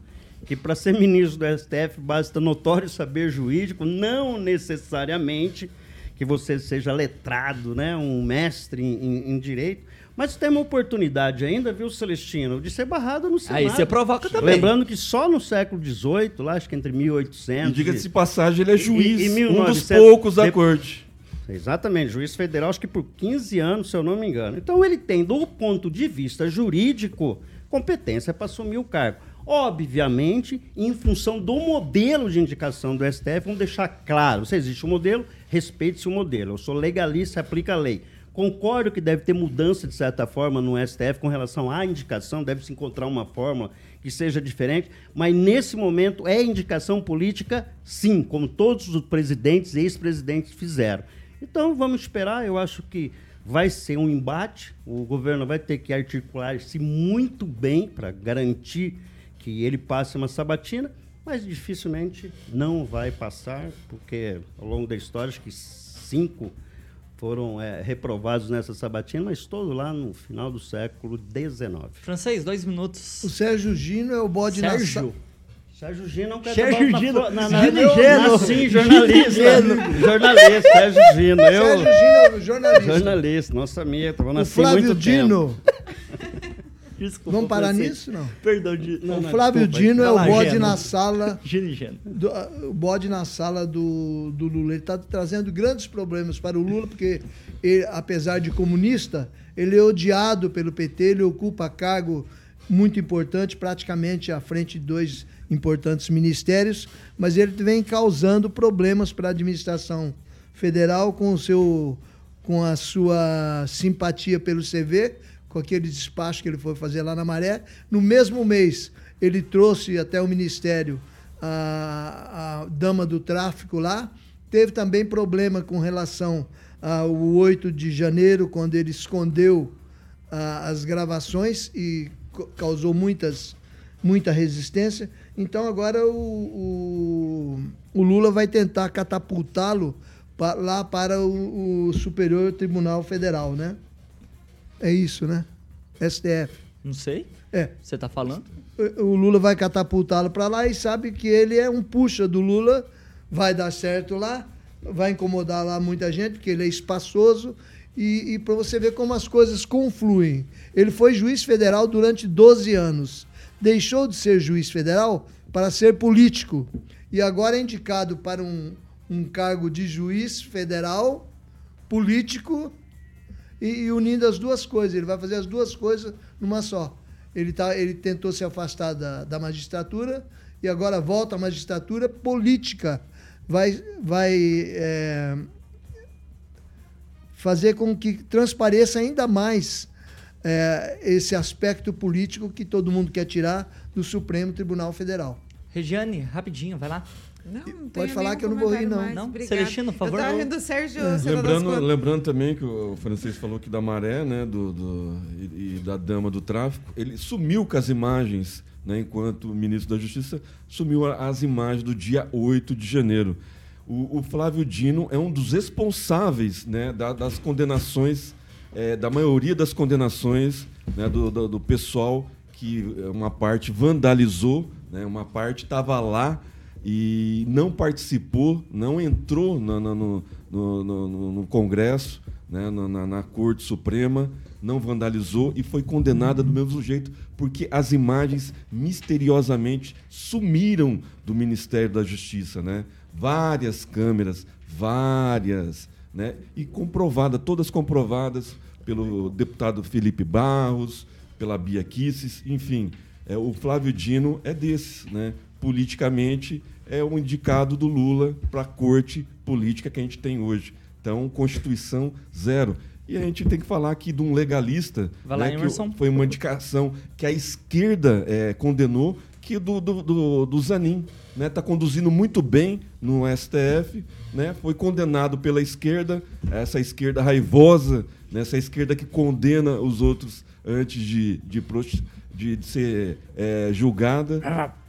que para ser ministro do STF basta notório saber jurídico, não necessariamente que você seja letrado, né, um mestre em, em- direito, mas tem uma oportunidade ainda, viu, Celestino, de ser barrado no Senado. Aí você provoca também. Lembrando que só no século XVIII, lá acho que entre 1800 E diga-se de passagem, ele é juiz, e- e um 1900 dos poucos da de- corte. Exatamente, juiz federal, acho que por 15 anos, se eu não me engano. Então ele tem, do ponto de vista jurídico, competência para assumir o cargo. Obviamente, em função do modelo de indicação do STF, vamos deixar claro: se existe um modelo, respeite-se o modelo. Eu sou legalista, aplica a lei. Concordo que deve ter mudança, de certa forma, no STF com relação à indicação, deve-se encontrar uma fórmula que seja diferente, mas nesse momento é indicação política, sim, como todos os presidentes e ex-presidentes fizeram. Então vamos esperar, eu acho que vai ser um embate, o governo vai ter que articular-se muito bem para garantir que ele passe uma sabatina, mas dificilmente não vai passar, porque ao longo da história, acho que cinco foram é, reprovados nessa sabatina, mas todos lá no final do século XIX. Francês, dois minutos. O Sérgio Gino é o bode na Sérgio. sala. Sérgio Gino é um cara Sérgio na, Gino. na, na, Gino na, Geno. sim, jornalista. jornalista, Sérgio Gino. Eu, Sérgio Gino é o jornalista. jornalista, nosso amigo, eu O nasci Flávio muito Dino. Desculpa, Vamos parar Francês. nisso, não? Perdão, de... o Flávio Dino é o Vai lá, bode Geno. na sala. Gino do- ah, o bode na sala do, do Lula. Ele está trazendo grandes problemas para o Lula, porque, ele, apesar de comunista, ele é odiado pelo PT, ele ocupa cargo muito importante, praticamente à frente de dois importantes ministérios, mas ele vem causando problemas para a administração federal com o seu com a sua simpatia pelo CV, com aquele despacho que ele foi fazer lá na Maré. No mesmo mês, ele trouxe até o Ministério a, a dama do tráfico lá. Teve também problema com relação ao 8 de janeiro, quando ele escondeu ah, as gravações e causou muitas, muita resistência. Então agora o, o, o Lula vai tentar catapultá-lo lá para o, o Superior Tribunal Federal, né? É isso, né? STF. Não sei. É. Você tá falando? O Lula vai catapultá-lo para lá e sabe que ele é um puxa do Lula, vai dar certo lá, vai incomodar lá muita gente, porque ele é espaçoso. E, e para você ver como as coisas confluem. Ele foi juiz federal durante 12 anos. Deixou de ser juiz federal para ser político. E agora é indicado para um, um cargo de juiz federal, político e, e unindo as duas coisas. Ele vai fazer as duas coisas numa só. Ele, tá, ele tentou se afastar da, da magistratura e agora volta à magistratura política. Vai, vai é, fazer com que transpareça ainda mais é, esse aspecto político que todo mundo quer tirar do Supremo Tribunal Federal. Regiane, rapidinho, vai lá. Não, não Pode falar que eu não vou rir, não. mais. Não? Celestino, por favor. Eu rindo do Sérgio. É. Senador Lembrando, lembrando também que o francês falou que da maré, né, do, do- e, e da dama do tráfico, ele sumiu com as imagens, né, enquanto o ministro da Justiça sumiu as imagens do dia 8 de janeiro. O, o Flávio Dino é um dos responsáveis né, da- das condenações, eh, da maioria das condenações né, do, do- do pessoal que uma parte vandalizou, né, uma parte estava lá e não participou, não entrou no, no- no- no- Congresso, né, na, na- na Corte Suprema, não vandalizou e foi condenada do mesmo jeito, porque as imagens misteriosamente sumiram do Ministério da Justiça. Né? Várias câmeras, várias, né? e comprovada, todas comprovadas pelo deputado Felipe Barros, pela Bia Kisses, enfim. É, o Flávio Dino é desses, né? Politicamente é um indicado do Lula para a corte política que a gente tem hoje. Então, Constituição zero. E a gente tem que falar aqui de um legalista, Vai lá, né, que foi uma indicação que a esquerda eh, condenou, que do, do, do, do Zanin. Está conduzindo muito bem no STF, né? foi condenado pela esquerda, essa esquerda raivosa, né? essa esquerda que condena os outros antes de, de, de, de ser eh, julgada,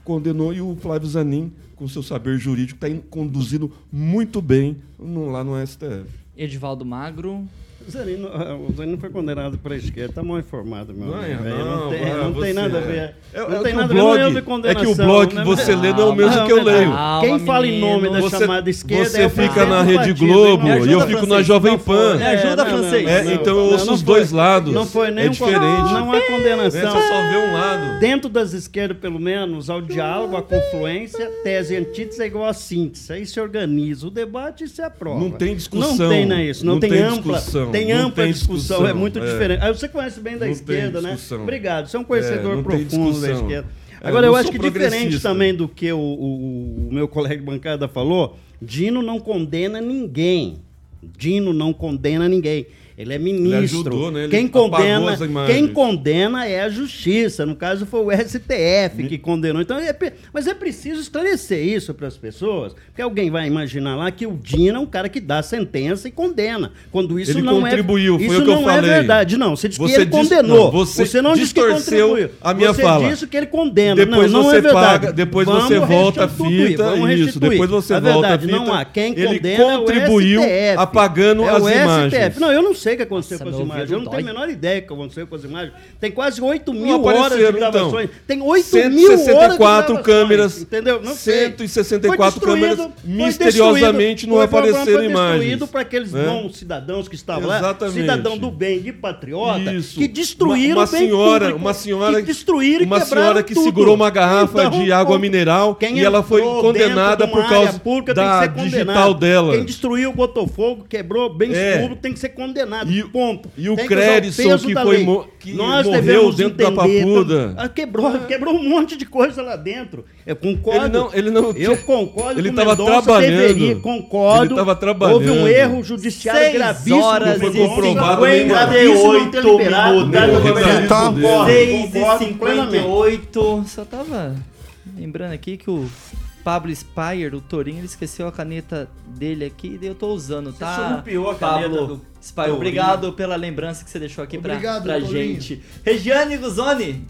condenou e o Flávio Zanin, com seu saber jurídico, está conduzindo muito bem no- lá no STF. Edivaldo Magro. O Zanino, o Zanino foi condenado para a esquerda, tá mal informado, meu Não, amigo. é, não, não, tem, é, não tem nada a ver. é- não é tem que nada blog- a ver. não é que o blog que né? você lê não é o mesmo que eu leio. calma, Quem fala em nome da Você- chamada esquerda você é o fica na Rede Globo e eu fico na Jovem Pan. Me ajuda, É, francês. É, então eu Não, ouço não os dois lados. Não foi nem É um- diferente. Não há condenação. Você só vê um lado. Dentro das esquerdas, pelo menos, ao diálogo, à confluência, tese e antítese é igual a síntese. Aí se organiza o debate e se aprova. Não tem discussão. Não tem, né, isso. Não, Não tem, ampla. discussão. Tem Não ampla tem discussão. discussão. É muito É. diferente. Aí você conhece bem da Não esquerda, né? Obrigado. Você é um É, conhecedor tem profundo da esquerda. É, Agora, eu eu acho que diferente também do que o, o- o meu colega de bancada falou, Dino não condena ninguém. Dino não condena ninguém. Ele é ministro. ajudou, né? Ele Quem condena, as imagens. quem condena é a justiça. No caso, foi o STF que condenou. Então, é mas é preciso esclarecer isso para as pessoas, porque alguém vai imaginar lá que o Dino é um cara que dá sentença e condena. Quando isso Ele não contribuiu, é foi isso o que eu não falei. é verdade. Não, você disse Você que ele disse- condenou. não, você você não disse que distorceu contribuiu. a minha você fala. disse que ele condena. Depois não, não você é verdade. paga, depois Vamos você volta a fita, vamos isso, restituir. depois você a volta a verdade, fita. não há. Quem Ele condena contribuiu é o STF. apagando é as o imagens. STF. Não, eu não sei o que aconteceu Nossa, com as imagens. Eu não tenho a dói. menor ideia do que aconteceu com as imagens. Tem quase 8 Não mil horas de apareceram, então. gravações. Tem 8 mil horas de 164 gravações, câmeras, Entendeu? Não sei. 164 Foi destruído, câmeras, misteriosamente não foi- apareceram foi imagens. destruído para aqueles né? bons cidadãos que estavam lá, Exatamente. cidadão do bem, de patriota, Isso. que destruíram uma, uma senhora, público, uma senhora, que destruíram e uma senhora que tudo. segurou uma garrafa Então, de água mineral quem e ela foi condenada por causa pública da digital dela. Quem destruiu, botou fogo, quebrou bens É. públicos, tem que ser condenado. E- ponto. e o Tem que Crérison, que da foi que Nós morreu dentro da entender, papuda. Ah, quebrou, quebrou um monte de coisa lá dentro. Eu concordo. Ele não- ele não eu concordo ele que o tava Mendonça trabalhando. deveria, concordo. Ele tava trabalhando. Houve um erro judiciário Seis gravíssimo. horas Foi comprovado gravíssimo não ter 58 liberado, minutos. tá? Vou representar. Concordo, 6 concordo e plenamente. 58. Só tava lembrando aqui que o Pablo Spire, o Torinho, ele esqueceu a caneta dele aqui e eu tô usando, tá? surrupiou a caneta Pablo do Spire, Torinho. obrigado pela lembrança que você deixou aqui pra, Obrigado, pra Torinho. gente. Regiane Guzoni,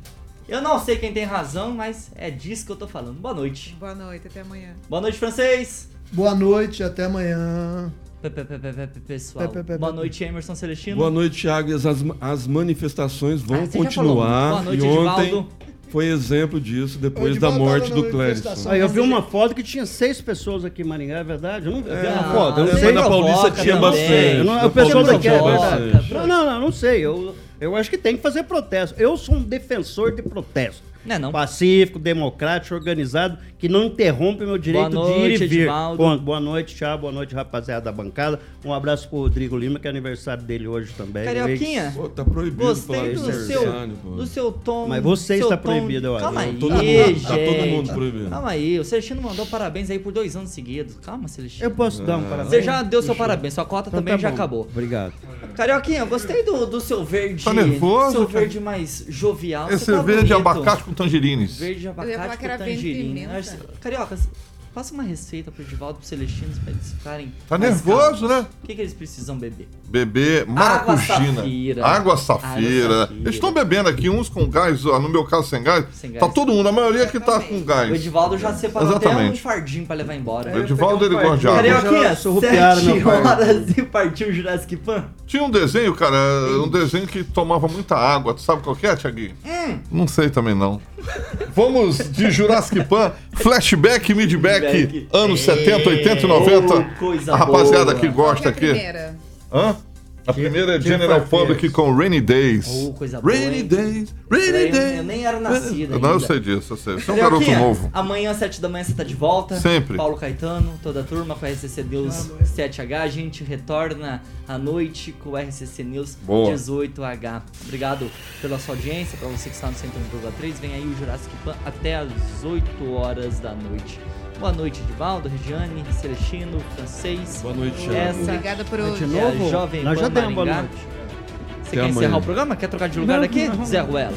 eu não sei quem tem razão, mas é disso que eu tô falando. Boa noite. Boa noite, até amanhã. Boa noite, francês. Boa noite, até amanhã. Pe- pe- pe- pe- pe- pe- Pessoal, Pe- pe- pe- boa noite, Emerson Celestino. Boa noite, Thiago. As, as manifestações vão Ah, continuar. Boa noite, e ontem Edivaldo. Foi exemplo disso depois da morte do Clérison. eu vi uma foto que tinha seis pessoas aqui em Maringá, é verdade? Eu não vi É, uma foto. Eu não sei. na Paulista tinha também. bastante. Eu não, pessoal daqui é verdade. Não, não, não, não sei. Eu, eu acho que tem que fazer protesto. Eu sou um defensor de protesto. Não é não. Pacífico, democrático, organizado, que não interrompe meu direito Boa de ir e vir. Bom, boa noite, tchau. Boa noite, rapaziada da bancada. Um abraço pro Rodrigo Lima, que é aniversário dele hoje também. Carioquinha, Pô, tá proibido gostei falar do de seu, pô. do seu tom. Mas você está tom- proibido, eu acho. Calma aí, Não, todo mundo- gente. tá todo mundo proibido. Calma aí, o Celestino mandou parabéns aí por dois anos seguidos. Calma, Celestino. Eu posso dar um parabéns? Você já deu seu parabéns, sua cota Então também tá já acabou. Obrigado. Carioquinha, gostei do, do seu verde. Tá nervoso, Seu verde mais jovial. Esse tá verde bonito. abacate com tangerines. Verde Eu ia abacate falar que era com verde tangerina. pimenta. Carioca, passa uma receita pro Edivaldo e pro Celestino pra eles ficarem. Tá nervoso, calmos. né? O que, que eles precisam beber? Beber maracujina. safira. Água safira. Água safira. Eles estão bebendo aqui, uns com gás, no meu caso sem gás. Sem gás. Tá todo mundo, a maioria que tá com O gás. Edivaldo já separou até um Exatamente. fardinho pra levar embora. O Edivaldo ele gosta de água. Carioquinha, sete horas e partiu o Jurassic Pan. Tinha um desenho, cara, um desenho que tomava muita água. Tu sabe qual que é, Tiaguinho? Hum. Não sei também não. Vamos de Jurassic Pan, flashback, midback, Midback. anos 70, 80 e 90. Oh, coisa a rapaziada boa. que gosta Qual que é a aqui. Hã? A primeira é General Public com Rainy Days. Oh, coisa boa, Rainy hein? Days, Rainy Eu- Days. eu nem era nascido Não, eu ainda. sei disso, eu sei. Você é um garoto novo. Amanhã, às 7 da manhã, você tá de volta. Sempre. Paulo Caetano, toda a turma com a RCC News 7H. A gente retorna à noite com o RCC News Boa. 18H. Obrigado pela sua audiência. Pra você que está no 101,3, vem aí o Jurassic Pan até às 8 horas da noite. Boa noite, Edivaldo, Regiane, Celestino, Francês. Boa noite, Thiago. Essa Obrigada por De hoje. é a novo? Jovem Nós Pan já demos boa Maringá. noite. Você Até quer amanhã. encerrar o programa? Quer trocar de lugar Não, aqui? não. Zé Ruela.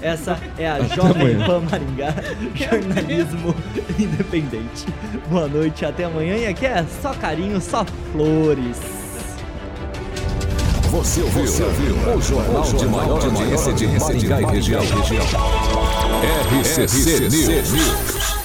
Essa é a Jovem amanhã. Pan Maringá, jornalismo independente. Boa noite, até amanhã. E aqui é só carinho, só flores. Você ouviu, o jornal de maior audiência de Maringá e região. RCC News.